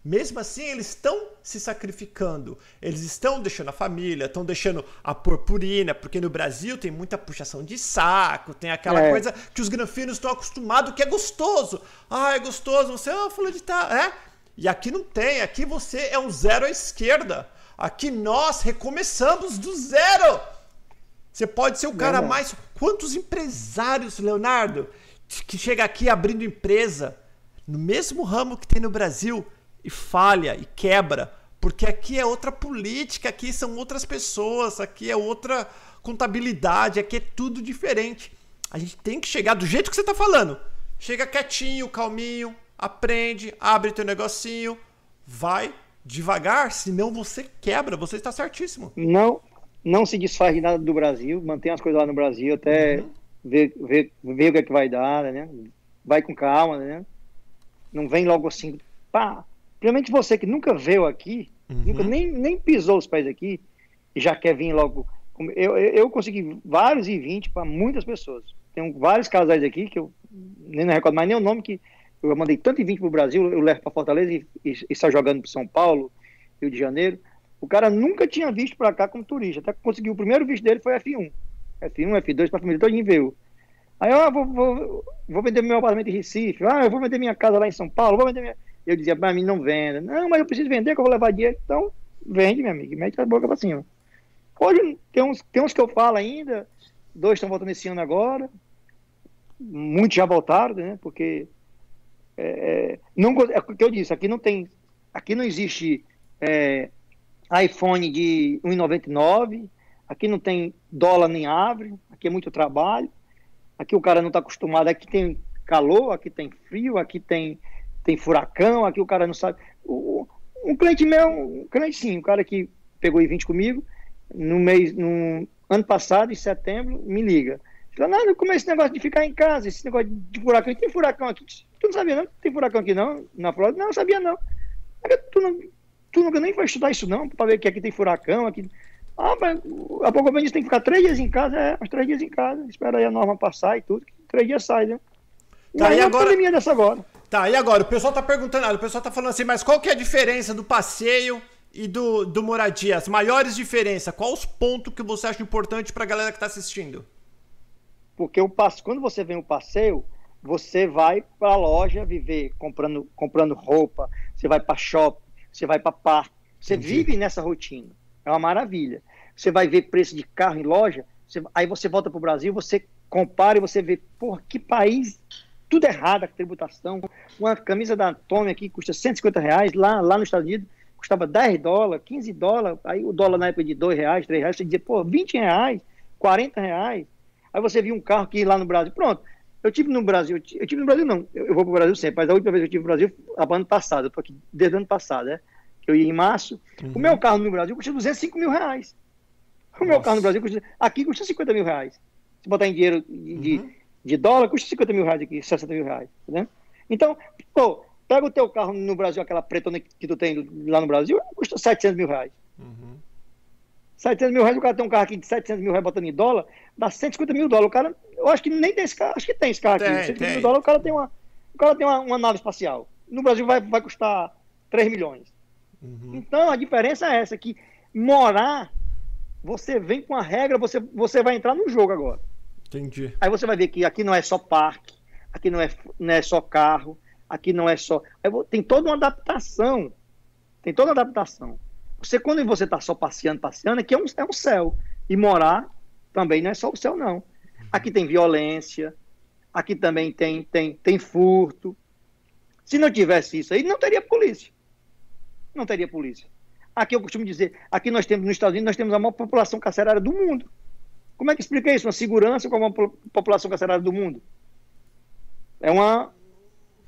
Mesmo assim, eles estão se sacrificando. Eles estão deixando a família, estão deixando a purpurina, porque no Brasil tem muita puxação de saco, tem aquela é. coisa que os granfinos estão acostumados, que é gostoso. Ah, é gostoso, você, ah, falou de tal, é? E aqui não tem, aqui você é um zero à esquerda. Aqui nós recomeçamos do zero. Você pode ser o cara não. mais. Quantos empresários, Leonardo, que chega aqui abrindo empresa no mesmo ramo que tem no Brasil? E falha e quebra Porque aqui é outra política, aqui são outras pessoas, aqui é outra contabilidade, aqui é tudo diferente. A gente tem que chegar do jeito que você tá falando. Chega quietinho, calminho, aprende, abre teu negocinho, vai devagar, senão você quebra, você está certíssimo. Não, não se desfaz de nada do Brasil, mantém as coisas lá no Brasil até uhum. ver, ver, ver o que é que vai dar, né? Vai com calma, né? Não vem logo assim, pá. Principalmente você que nunca veio aqui, uhum. nunca nem, nem pisou os pés aqui, e já quer vir logo. Eu, eu, consegui vários e vinte para muitas pessoas. Tem vários casais aqui que eu nem não recordo mais nem o nome que eu mandei tanto e vinte para o Brasil, eu levo para Fortaleza e, e, e está jogando para São Paulo, Rio de Janeiro. O cara nunca tinha visto para cá como turista, até conseguiu o primeiro visto dele foi F1. F1, F2, para a família toda veio. Aí eu ah, vou, vou, vou, vender meu apartamento em Recife, ah, eu vou vender minha casa lá em São Paulo, vou vender minha... Eu dizia, para mim não venda. Não, mas eu preciso vender, que eu vou levar dinheiro. Então, vende, meu amigo, mete a boca para cima. Hoje tem uns, tem uns que eu falo ainda, dois estão voltando esse ano agora, muitos já voltaram, né? Porque é, é, não, é o que eu disse, aqui não tem, aqui não existe é, iPhone de 1,99, aqui não tem dólar nem árvore, aqui é muito trabalho, aqui o cara não está acostumado, aqui tem calor, aqui tem frio, aqui tem, tem furacão, aqui o cara não sabe. O, um cliente meu, um cliente sim, um cara que pegou I-20 comigo, no mês, no ano passado, em setembro, me liga. Fala, não, como é esse negócio de ficar em casa, esse negócio de furacão? Tem furacão aqui? Tu não sabia não? Tem furacão aqui não? Na Flórida? Não, eu sabia não. Tu, não. tu nunca nem foi estudar isso não, para ver que aqui tem furacão, aqui... Ah, mas a pouco eu tem que ficar três dias em casa, é, uns três dias em casa, espera aí a norma passar e tudo, três dias sai, né? Tá, e, e agora... pandemia dessa agora. Tá, e agora? O pessoal tá perguntando, o pessoal tá falando assim, mas qual que é a diferença do passeio e do, do moradia? As maiores diferenças, quais os pontos que você acha importante pra galera que tá assistindo? Porque o passo, quando você vem o passeio, você vai para a loja viver comprando, comprando roupa, você vai para shopping, você vai para parque, você Entendi. vive nessa rotina. É uma maravilha. Você vai ver preço de carro em loja, você, aí você volta para o Brasil, você compara e você vê, porra, que país, tudo errado a tributação. Uma camisa da Tommy aqui custa 150 reais, lá, lá nos Estados Unidos custava 10 dólares, 15 dólares, aí o dólar na época de 2 reais, 3 reais, você dizia, pô, 20 reais, 40 reais. Aí você viu um carro que lá no Brasil, pronto. Eu tive no Brasil, eu tive no Brasil não, eu vou para o Brasil sempre, mas a última vez que eu tive no Brasil, a ano passado, eu aqui desde o ano passado, né? Que eu ia em março. Uhum. O meu carro no Brasil custa 205 mil reais. O Nossa. meu carro no Brasil custa, aqui custa 50 mil reais. Se botar em dinheiro de, de, uhum. De dólar, custa 50 mil reais aqui, 60 mil reais, né? Então, pô, pega o teu carro no Brasil, aquela pretona que tu tem lá no Brasil, custa 700 mil reais. Uhum. 700 mil reais, o cara tem um carro aqui de 700 mil reais botando em dólar, dá 150 mil dólares. O cara, eu acho que nem tem esse carro, acho que tem esse carro aqui. Tem, 150 tem. mil dólares, o cara tem, uma, o cara tem uma, uma nave espacial. No Brasil vai, vai custar 3 milhões. Uhum. Então a diferença é essa, que morar, você vem com a regra, você, você vai entrar no jogo agora. Entendi. Aí você vai ver que aqui não é só parque, aqui não é, não é só carro, aqui não é só. Tem toda uma adaptação. Tem toda uma adaptação. Você, quando você está só passeando, passeando, aqui é um, é um céu. E morar também não é só o céu, não. Aqui tem violência, aqui também tem, tem, tem furto. Se não tivesse isso aí, não teria polícia. Não teria polícia. Aqui eu costumo dizer, aqui nós temos, nos Estados Unidos, nós temos a maior população carcerária do mundo. Como é que explica isso? Uma segurança com a população carcerária do mundo? É uma,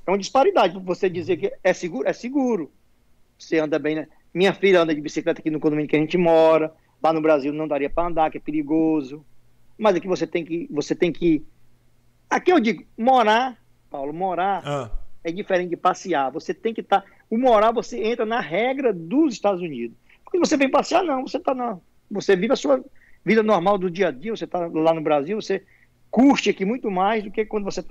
é uma disparidade. Você dizer que é seguro, é seguro. Você anda bem, né? Minha filha anda de bicicleta aqui no condomínio que a gente mora. Lá no Brasil não daria para andar, que é perigoso. Mas aqui você tem que, você tem que. Aqui eu digo, morar, Paulo, morar ah. é diferente de passear. Você tem que estar. Tá... O morar você entra na regra dos Estados Unidos. Quando você vem passear, não. Você tá na. Você vive a sua vida normal do dia a dia. Você está lá no Brasil, você curte aqui muito mais do que quando você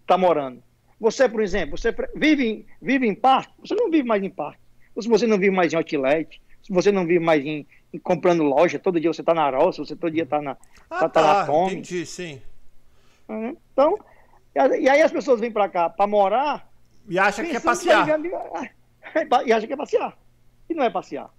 está morando. Você, por exemplo, você vive, vive em parque, você não vive mais em parque se você não vive mais em outlet, se você não vive mais em, em comprando loja, todo dia você está na Roça, você todo dia está na, ah, tá, tá na Tom. Entendi, sim. Uhum. Então, e aí as pessoas vêm para cá para morar e acham que é passear. e (laughs) acham que é passear. E não é passear.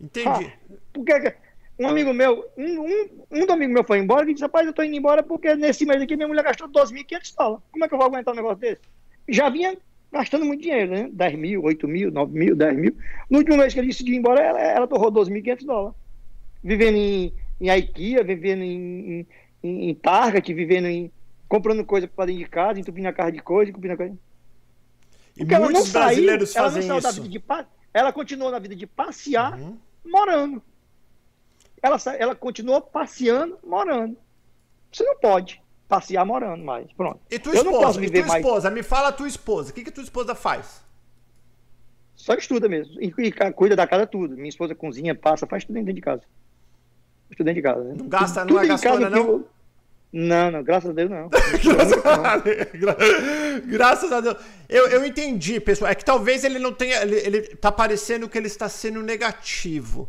Entendi. Ah, porque um amigo meu, um, um, um amigo meu foi embora e disse, rapaz, eu tô indo embora porque nesse mês aqui minha mulher gastou 2.500 dólares. Como é que eu vou aguentar um negócio desse? Já vinha gastando muito dinheiro, né? 10 mil, 8 mil, 9 mil, 10 mil. No último mês que ele decidiu ir embora, ela, ela torrou 12.500 dólares. Vivendo em, em IKEA, vivendo em, em, em Target, vivendo em. comprando coisa para dentro de casa, entupindo a casa de coisa, entupindo a coisa. E Porque muitos brasileiros saiu, fazem ela isso. De, ela continuou na vida de passear, uhum. morando. Ela, ela continuou passeando, morando. Você não pode passear morando mais. Pronto. E tua esposa? Eu não posso viver e tua mais... esposa? Me fala a tua esposa. O que, que tua esposa faz? Só estuda mesmo. E, e, cuida da casa tudo. Minha esposa cozinha, passa, faz tudo dentro de casa. Tudo dentro de casa. Né? Não gasta, tudo, não é gastona, não? Eu... Não, não, graças a Deus não. (laughs) graças a Deus. Eu, eu entendi, pessoal. É que talvez ele não tenha. Ele, ele tá parecendo que ele está sendo negativo.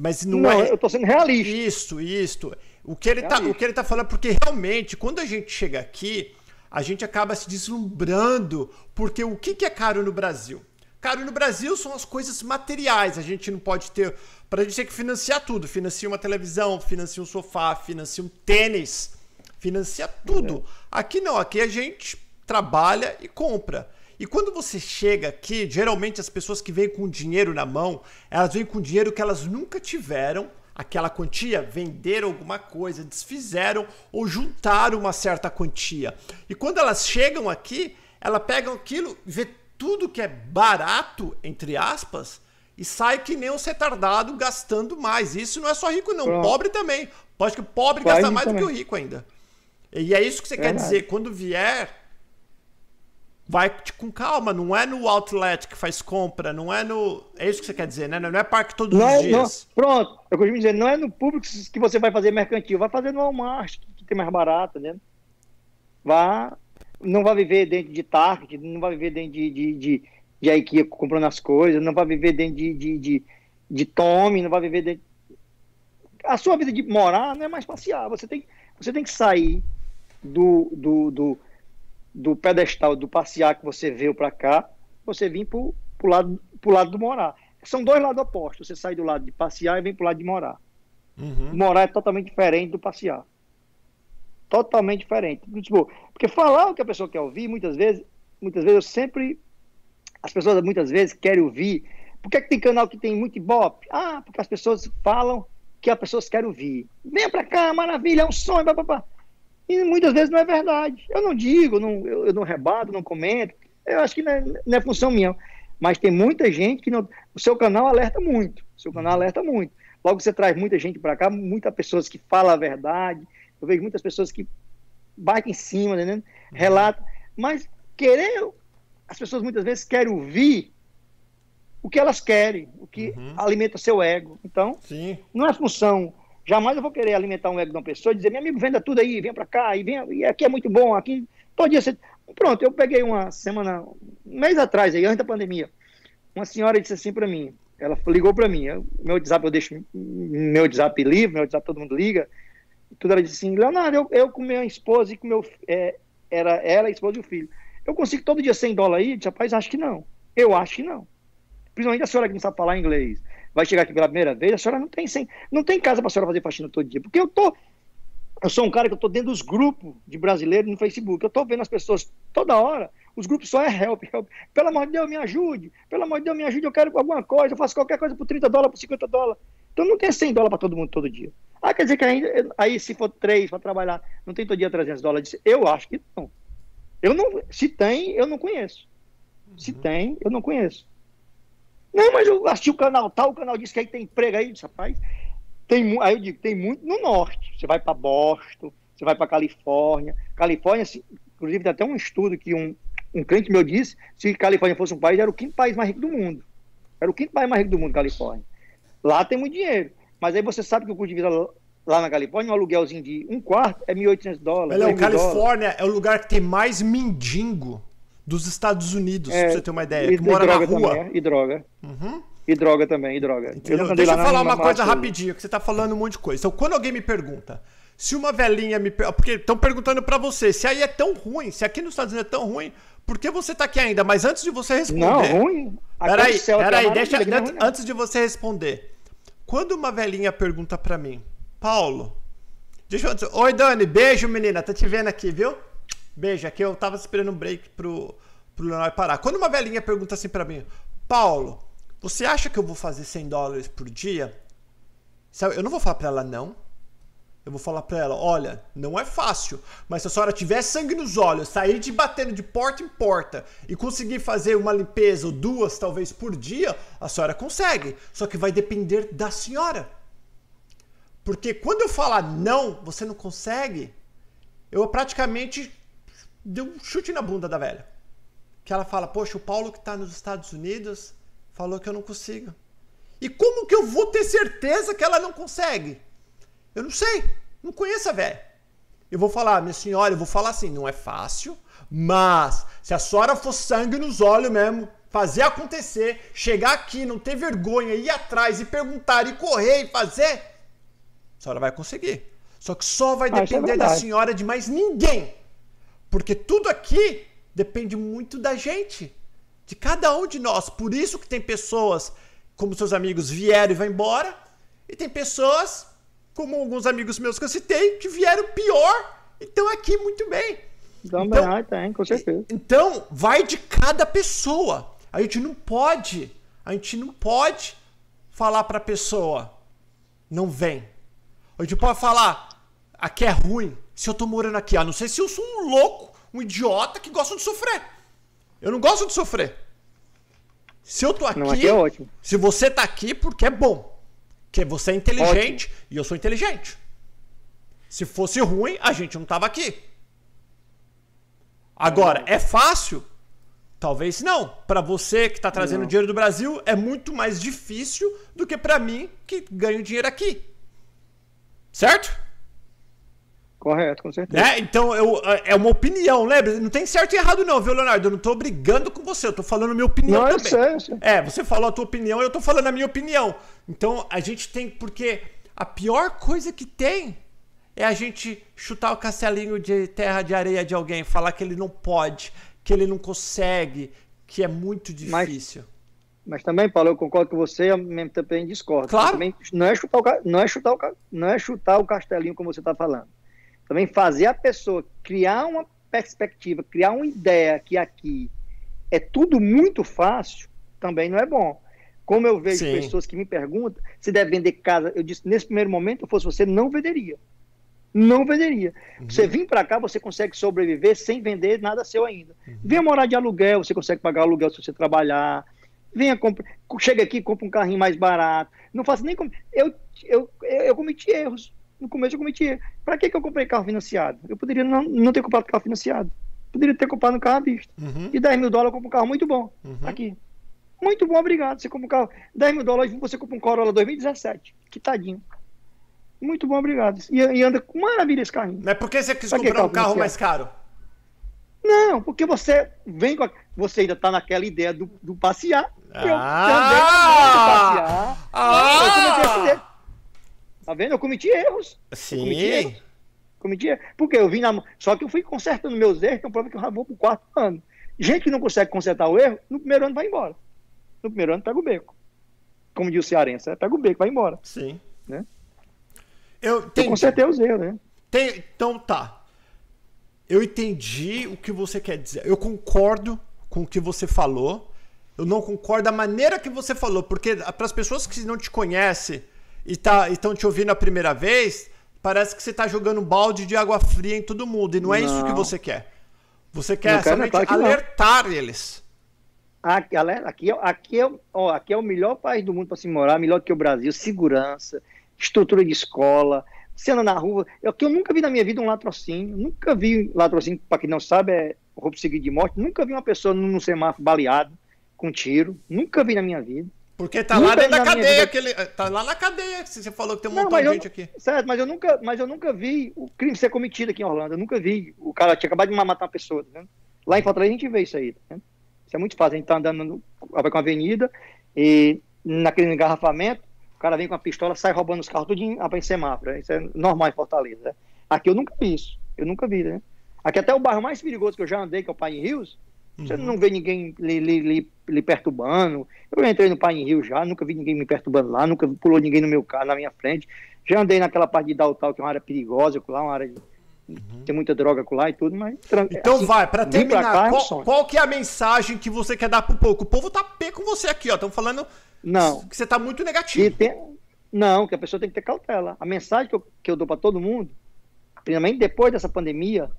Mas não, não é. Eu tô sendo realista. Isso, isso. O que, ele tá, o que ele tá falando, porque realmente, quando a gente chega aqui, a gente acaba se deslumbrando, porque o que, que é caro no Brasil? Caro no Brasil são as coisas materiais. A gente não pode ter. Para a gente ter que financiar tudo. Financia uma televisão, financia um sofá, financia um tênis, financia tudo. É. Aqui não, aqui a gente trabalha e compra. E quando você chega aqui, geralmente as pessoas que vêm com dinheiro na mão, elas vêm com dinheiro que elas nunca tiveram aquela quantia, venderam alguma coisa, desfizeram ou juntaram uma certa quantia. E quando elas chegam aqui, elas pegam aquilo, vê tudo que é barato, entre aspas, e sai que nem um retardado gastando mais. Isso não é só rico, não. Pronto. Pobre também. Pode que o pobre gasta mais também. do que o rico ainda. E é isso que você quer dizer. Quando vier, vai com calma, não é no outlet que faz compra, não é no. É isso que você quer dizer, né? Não é parque todos não os é, dias. Não, pronto, eu costumo dizer, não é no público que você vai fazer mercantil, vai fazer no Walmart, que tem mais barato, né? Vá, não vai viver dentro de Target, não vai viver dentro de, de, de, de IKEA comprando as coisas, não vai viver dentro de, de, de, de Tommy, não vai viver dentro. A sua vida de morar não é mais passear, você tem, você tem que sair do, do, do do pedestal do passear que você veio para cá, você vir para o lado, pro lado do morar. São dois lados opostos. Você sai do lado de passear e vem para o lado de morar. Uhum. Morar é totalmente diferente do passear. Totalmente diferente. Tipo, porque falar o que a pessoa quer ouvir, muitas vezes, muitas vezes eu sempre. As pessoas muitas vezes querem ouvir. Por que, é que tem canal que tem muito ibope? Ah, porque as pessoas falam que as pessoas querem ouvir. Venha para cá, maravilha, é um sonho, papapá. E muitas vezes não é verdade. Eu não digo, não, eu, eu não rebato, não comento. Eu acho que não é, não é, função minha. Mas tem muita gente que não. O seu canal alerta muito. O seu canal alerta muito. Logo você traz muita gente para cá, muitas pessoas que falam a verdade. Eu vejo muitas pessoas que batem em cima, né? relatam. Mas querer. As pessoas muitas vezes querem ouvir o que elas querem, o que uhum. alimenta seu ego. Então, Sim. não é função Jamais eu vou querer alimentar um ego de uma pessoa e dizer, meu amigo, venda tudo aí, vem para cá, e, vem, e aqui é muito bom, aqui todo dia você... Pronto, eu peguei uma semana, um mês atrás, aí, antes da pandemia, uma senhora disse assim para mim, ela ligou para mim, eu, meu WhatsApp eu deixo meu WhatsApp livre, meu WhatsApp todo mundo liga, tudo ela disse assim, Leonardo, eu, eu com minha esposa e com meu, é, era ela, a esposa e o filho, eu consigo todo dia 100 dólares aí? Eu disse, rapaz, acho que não, eu acho que não, principalmente a senhora que não sabe falar inglês, vai chegar aqui pela primeira vez, a senhora não tem, sem, não tem casa para a senhora fazer faxina todo dia. Porque eu tô. Eu sou um cara que eu tô dentro dos grupos de brasileiros no Facebook. Eu tô vendo as pessoas toda hora. Os grupos só é help, help. Pelo amor de Deus, me ajude. Pelo amor de Deus, me ajude. Eu quero alguma coisa. Eu faço qualquer coisa por 30 dólares, por 50 dólares. Então não tem 100 dólares para todo mundo todo dia. Ah, quer dizer que ainda, aí se for três para trabalhar, não tem todo dia 300 dólares? Eu acho que não. Eu não. Se tem, eu não conheço. Se uhum. tem, eu não conheço. Não, mas eu assisti o canal tal, o canal disse que aí tem emprego aí, disse, rapaz. Tem, aí eu digo, tem muito no norte. Você vai para Boston, você vai para Califórnia. Califórnia, inclusive, tem até um estudo que um, um crente meu disse: se Califórnia fosse um país, era o quinto país mais rico do mundo. Era o quinto país mais rico do mundo, Califórnia. Lá tem muito dinheiro. Mas aí você sabe que o custo de vida lá na Califórnia, um aluguelzinho de um quarto é 1.800 dólares. Olha, o Califórnia dólares. é o lugar que tem mais mendigo dos Estados Unidos, é, pra você ter uma ideia. E, que mora na rua. Também, é, e droga. Uhum. E droga também, e droga. Eu Deixa eu falar uma coisa rapidinho, que você tá falando um monte de coisa. Então, quando alguém me pergunta, se uma velhinha me. Porque estão perguntando para você, se aí é tão ruim, se aqui nos Estados Unidos é tão ruim, por que você tá aqui ainda? Mas antes de você responder. Não, ruim. Peraí, peraí, deixa. Antes, antes de você responder. Quando uma velhinha pergunta para mim, Paulo, deixa eu. Oi, Dani, beijo, menina, tá te vendo aqui, viu? Beijo, aqui eu tava esperando um break pro, pro Leonardo parar. Quando uma velhinha pergunta assim para mim, Paulo, você acha que eu vou fazer 100 dólares por dia? Eu não vou falar para ela não. Eu vou falar para ela, olha, não é fácil, mas se a senhora tiver sangue nos olhos, sair de batendo de porta em porta e conseguir fazer uma limpeza ou duas talvez por dia, a senhora consegue. Só que vai depender da senhora. Porque quando eu falar não, você não consegue, eu praticamente dei um chute na bunda da velha. Que ela fala, poxa, o Paulo que está nos Estados Unidos falou que eu não consigo. E como que eu vou ter certeza que ela não consegue? Eu não sei. Não conheço a velha. Eu vou falar, minha senhora, eu vou falar assim, não é fácil, mas se a senhora for sangue nos olhos mesmo, fazer acontecer, chegar aqui, não ter vergonha, ir atrás e perguntar e correr e fazer, a senhora vai conseguir. Só que só vai ah, é depender é da senhora de mais ninguém. Porque tudo aqui depende muito da gente, de cada um de nós. Por isso que tem pessoas, como seus amigos, vieram e vão embora, e tem pessoas, como alguns amigos meus que eu citei, que vieram pior e estão aqui muito bem. Também, então, tem, com certeza. Então, vai de cada pessoa. A gente não pode, a gente não pode falar para a pessoa, não vem. A gente pode falar, aqui é ruim, se eu tô morando aqui. A não ser se eu sou um louco, um idiota que gosta de sofrer. Eu não gosto de sofrer. Se eu tô aqui, não, aqui é ótimo. se você tá aqui, porque é bom. Porque você é inteligente ótimo. e eu sou inteligente. Se fosse ruim, a gente não tava aqui. Agora, é fácil? Talvez não. Para você que está trazendo não. dinheiro do Brasil, é muito mais difícil do que para mim que ganho dinheiro aqui. Certo? Correto, com certeza. Né? Então, eu, é uma opinião, lembra? Não tem certo e errado, não, viu, Leonardo? Eu não tô brigando com você, eu tô falando a minha opinião não, também. Sei. É, você falou a tua opinião, eu tô falando a minha opinião. Então, a gente tem. Porque a pior coisa que tem é a gente chutar o castelinho de terra de areia de alguém, falar que ele não pode, que ele não consegue, que é muito difícil. Mas... Mas também, Paulo, eu concordo com você, eu mesmo também discordo. Claro. Também não é chutar o, não é chutar o, não é chutar o castelinho como você está falando também fazer a pessoa criar uma perspectiva, criar uma ideia que aqui é tudo muito fácil, também não é bom. Como eu vejo Sim. pessoas que me perguntam se deve vender casa, eu disse, nesse primeiro momento, eu fosse você, não venderia. Não venderia. Uhum. Você vir para cá, você consegue sobreviver sem vender nada seu ainda. Uhum. Venha morar de aluguel, você consegue pagar aluguel se você trabalhar. Venha comprar, chega aqui, compra um carrinho mais barato. Não faço nem como. Eu, eu, eu, eu cometi erros no começo eu cometi. Para que, que eu comprei carro financiado? Eu poderia não, não ter comprado carro financiado. Poderia ter comprado um carro à vista. Uhum. E 10 mil dólares eu compro um carro muito bom. Uhum. Aqui. Muito bom, obrigado. Você compra um carro. 10 mil dólares você compra um Corolla 2017. Que tadinho. Muito bom, obrigado. E, e anda com maravilha esse carrinho. Mas por que você quis pra comprar um carro mais caro? Não, porque você vem com a... Você ainda tá naquela ideia do, do passear. Ah! Eu também passear. Ah! Eu Tá vendo? Eu cometi erros. Sim. cometi erros. Cometi erros. Porque eu vim na. Só que eu fui consertando meus erros, então prova que eu já vou pro quarto ano. Gente que não consegue consertar o erro, no primeiro ano vai embora. No primeiro ano pega o beco. Como diz o cearense, é, pega o beco, vai embora. Sim. Né? Eu, entendi. eu consertei os erros, né? Tem... Então tá. Eu entendi o que você quer dizer. Eu concordo com o que você falou. Eu não concordo da maneira que você falou, porque para as pessoas que não te conhecem, e tá, estão te ouvindo a primeira vez, parece que você está jogando um balde de água fria em todo mundo. E não é não. isso que você quer. Você quer somente alertar não. eles. Aqui, aqui, é, aqui, é, ó, aqui é o melhor país do mundo para se morar, melhor que o Brasil. Segurança, estrutura de escola, anda na rua. Eu, que eu nunca vi na minha vida um latrocínio. Nunca vi latrocínio, para quem não sabe, é roubo seguido de morte. Nunca vi uma pessoa num semáforo baleado com tiro. Nunca vi na minha vida. Porque tá lá dentro da cadeia, vida... aquele, tá lá na cadeia, você falou que tem um não, montão de gente aqui. Certo, mas eu nunca, mas eu nunca vi o crime ser cometido aqui em Orlando. Eu nunca vi. O cara tinha acabado de matar uma pessoa, tá Lá em Fortaleza a gente vê isso aí, tá Isso é muito fácil. A gente tá andando no, com a avenida e naquele engarrafamento, o cara vem com a pistola, sai roubando os carros tudinho em semáforo. Isso é normal em Fortaleza. Né? Aqui eu nunca vi isso. Eu nunca vi, né? Aqui até o bairro mais perigoso que eu já andei, que é o Pai em Rios, você uhum. não vê ninguém lhe, lhe, lhe, lhe, perturbando. Eu entrei no Pai em Rio já, nunca vi ninguém me perturbando lá, nunca pulou ninguém no meu carro, na minha frente. Já andei naquela parte de Daltal, que é uma área perigosa, lá uma área de, uhum. tem muita droga com lá e tudo, mas... Então assim, vai, para terminar, cá, é qual, qual, que é a mensagem que você quer dar pro povo? O povo tá pé com você aqui, ó, estão falando não. que você tá muito negativo. Tem... Não, que a pessoa tem que ter cautela. A mensagem que eu, que eu dou para todo mundo, primeiramente depois dessa pandemia,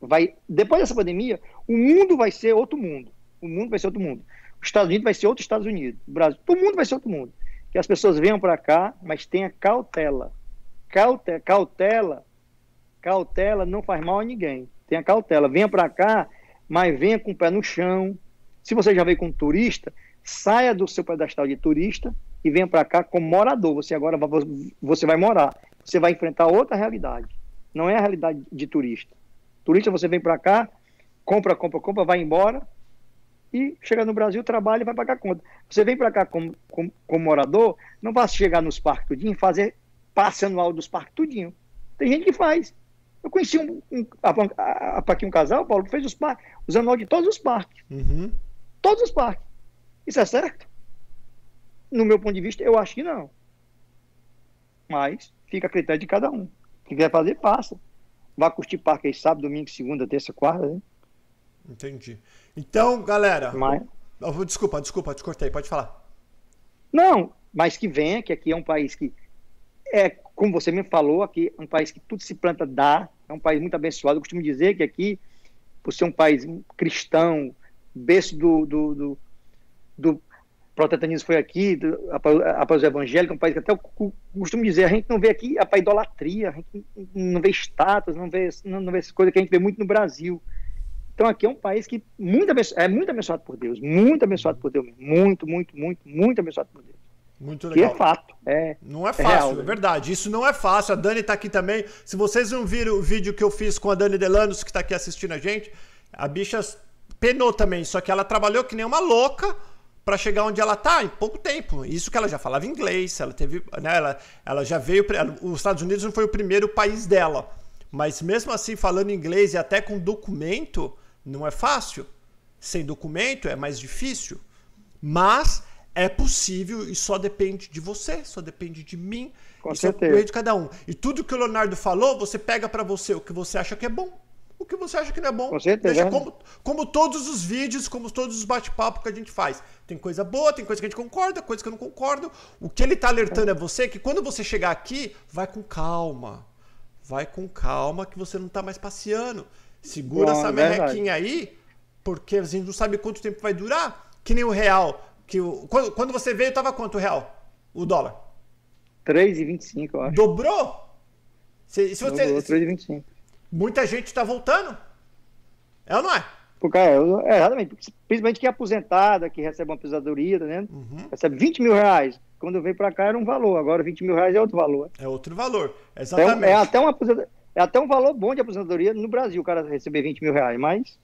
vai depois dessa pandemia, o mundo vai ser outro mundo. O mundo vai ser outro mundo. Os Estados Unidos vai ser outro Estados Unidos. O Brasil, todo mundo vai ser outro mundo. Que as pessoas venham para cá, mas tenha cautela. Cautela, cautela, cautela não faz mal a ninguém. Tenha cautela. Venha para cá, mas venha com o pé no chão. Se você já veio como turista, saia do seu pedestal de turista e venha para cá como morador. Você agora você vai morar. Você vai enfrentar outra realidade. Não é a realidade de turista. Turista, você vem para cá, compra, compra, compra, vai embora e chega no Brasil, trabalha e vai pagar conta. Você vem para cá como, como, como, morador, não vai chegar nos parques tudinho e fazer passe anual dos parques tudinho. Tem gente que faz. Eu conheci um, um, aqui um casal, Paulo, que fez os, parques, os anual de todos os parques. Uhum. Todos os parques. Isso é certo? No meu ponto de vista, eu acho que não. Mas fica a critério de cada um. Quem quiser fazer, passa. Vai curtir parque aí sábado, domingo, segunda, terça, quarta, né? Entendi. Então, galera. Mas... Desculpa, desculpa, te cortei, pode falar. Não, mas que venha, que aqui é um país que é, como você me falou, aqui é um país que tudo se planta dá, é um país muito abençoado. Eu costumo dizer que aqui, por ser um país cristão, berço do, do, do, do protestantismo foi aqui, após o evangélico, é um país que até eu costumo dizer, a gente não vê aqui a idolatria, a gente não vê estátuas, não vê, não, vê essas coisas que a gente vê muito no Brasil. Então aqui é um país que muito é muito abençoado por Deus, muito abençoado por Deus, muito, muito, muito, muito abençoado por Deus. Muito legal. Que é fato. É, não é fácil, é, real, é verdade. Isso não é fácil. A Dani tá aqui também. Se vocês não viram o vídeo que eu fiz com a Dani Delanos, que tá aqui assistindo a gente, a bicha penou também. Só que ela trabalhou que nem uma louca para chegar onde ela tá em pouco tempo. Isso que ela já falava inglês, ela teve, né, ela, ela já veio, os Estados Unidos não foi o primeiro país dela, mas mesmo assim falando inglês e até com documento não é fácil. Sem documento é mais difícil, mas é possível e só depende de você, só depende de mim, com e certeza. de cada um. E tudo que o Leonardo falou, você pega para você o que você acha que é bom, o que você acha que não é bom. Com certeza. Deixa como, como todos os vídeos, como todos os bate-papos que a gente faz. Tem coisa boa, tem coisa que a gente concorda, coisa que eu não concordo. O que ele tá alertando é, você que quando você chegar aqui, vai com calma. Vai com calma que você não tá mais passeando. Segura Bom, essa é merrequinha aí, porque a gente não sabe quanto tempo vai durar. Que nem o real que o, quando, quando você veio, tava quanto o real? O dólar? 3,25, eu acho. Dobrou? Se, se você, Dobrou 3,25. Muita gente está voltando? É ou não é? Porque, é, exatamente. Principalmente que é aposentada, que recebe uma aposentadoria, tá vendo? Uhum. Recebe 20 mil reais. Quando eu veio para cá era um valor, agora 20 mil reais é outro valor. É outro valor, exatamente. É, é até uma é até um valor bom de aposentadoria no Brasil, o cara receber 20 mil reais, mas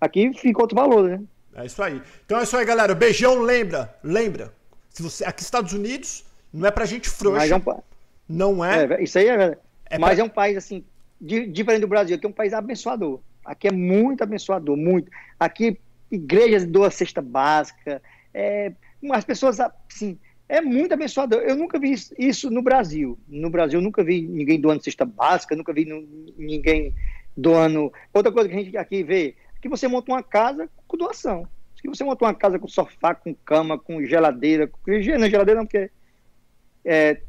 aqui fica outro valor, né? É isso aí. Então é isso aí, galera. Beijão, lembra, lembra. Se você aqui Estados Unidos não é pra gente frouxa. É um... Não é. é. Isso aí é, é mas pra... é um país assim diferente do Brasil, que é um país abençoador. Aqui é muito abençoador, muito. Aqui igrejas doam cesta básica, é, as pessoas assim, é muito abençoador. Eu nunca vi isso no Brasil. No Brasil nunca vi ninguém doando cesta básica, nunca vi ninguém doando. Outra coisa que a gente aqui vê, que você monta uma casa com doação. Se você monta uma casa com sofá, com cama, com geladeira, com geladeira não, porque é,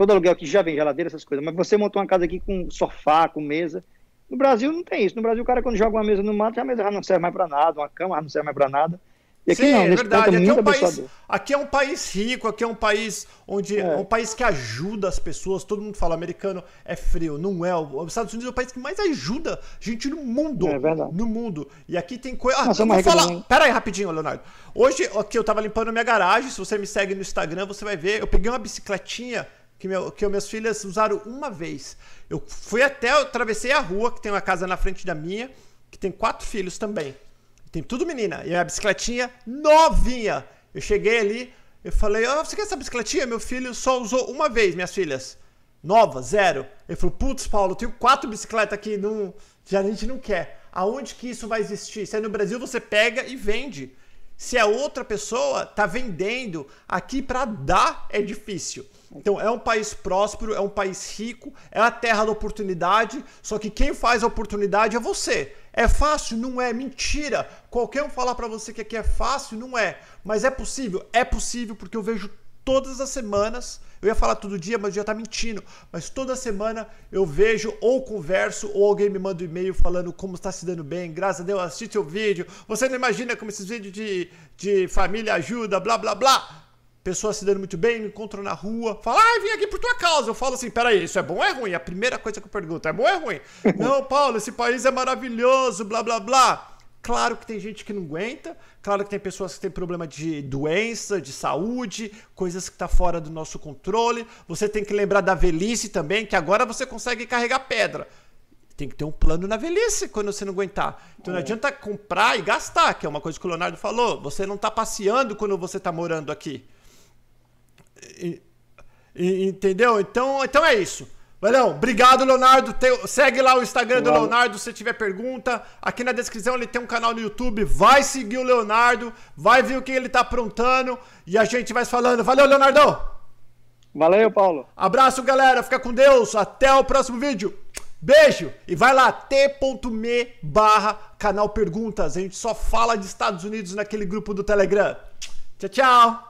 todo aluguel aqui já vem geladeira, essas coisas, mas você montou uma casa aqui com sofá, com mesa. No Brasil não tem isso. No Brasil, o cara, quando joga uma mesa no mato, a mesa já não serve mais para nada, uma cama já não serve mais para nada. E aqui Sim, não, é verdade. Aqui é, um país, aqui é um país rico, aqui é um país onde é. é. um país que ajuda as pessoas. Todo mundo fala americano é frio, não é. Os Estados Unidos é o país que mais ajuda gente no mundo. É verdade. No mundo. E aqui tem coisa. Ah, vou falar. Pera aí rapidinho, Leonardo. Hoje, aqui eu tava limpando minha garagem. Se você me segue no Instagram, você vai ver. Eu peguei uma bicicletinha que, meu, que minhas filhas usaram uma vez. Eu fui até, eu atravessei a rua, que tem uma casa na frente da minha, que tem quatro filhos também. Tem tudo menina. E a bicicletinha novinha. Eu cheguei ali, eu falei, oh, você quer essa bicicletinha? Meu filho só usou uma vez, minhas filhas. Nova, zero. Ele falou, putz, Paulo, eu tenho quatro bicicletas aqui, não, já a gente não quer. Aonde que isso vai existir? Se é no Brasil, você pega e vende. Se a outra pessoa tá vendendo, aqui para dar é difícil. Então é um país próspero, é um país rico, é a terra da oportunidade, só que quem faz a oportunidade é você. É fácil? Não é. Mentira. Qualquer um falar para você que aqui é fácil, não é. Mas é possível? É possível porque eu vejo todas as semanas. Eu ia falar todo dia, mas já tá mentindo. Mas toda semana eu vejo ou converso ou alguém me manda um e-mail falando como está se dando bem. Graças a Deus, assisti seu vídeo. Você não imagina como esses vídeos de, de família ajuda, blá blá blá. Pessoas se dando muito bem, me encontram na rua, falam, ah, vim aqui por tua causa. Eu falo assim, peraí, isso é bom ou é ruim? A primeira coisa que eu pergunto, é bom ou é ruim? (laughs) não, Paulo, esse país é maravilhoso, blá blá blá. Claro que tem gente que não aguenta, claro que tem pessoas que têm problema de doença, de saúde, coisas que estão tá fora do nosso controle. Você tem que lembrar da velhice também, que agora você consegue carregar pedra. Tem que ter um plano na velhice quando você não aguentar. Então é. não adianta comprar e gastar, que é uma coisa que o Leonardo falou. Você não está passeando quando você está morando aqui. Entendeu? Então, então é isso. Valeu, obrigado, Leonardo. Te, segue lá o Instagram do Leonardo se tiver pergunta. Aqui na descrição ele tem um canal no YouTube. Vai seguir o Leonardo, vai ver o que ele tá aprontando e a gente vai falando. Valeu, Leonardo! Valeu, Paulo. Abraço, galera. Fica com Deus. Até o próximo vídeo. Beijo! E vai lá, t.me barra canal perguntas. A gente só fala de Estados Unidos naquele grupo do Telegram. Tchau, tchau!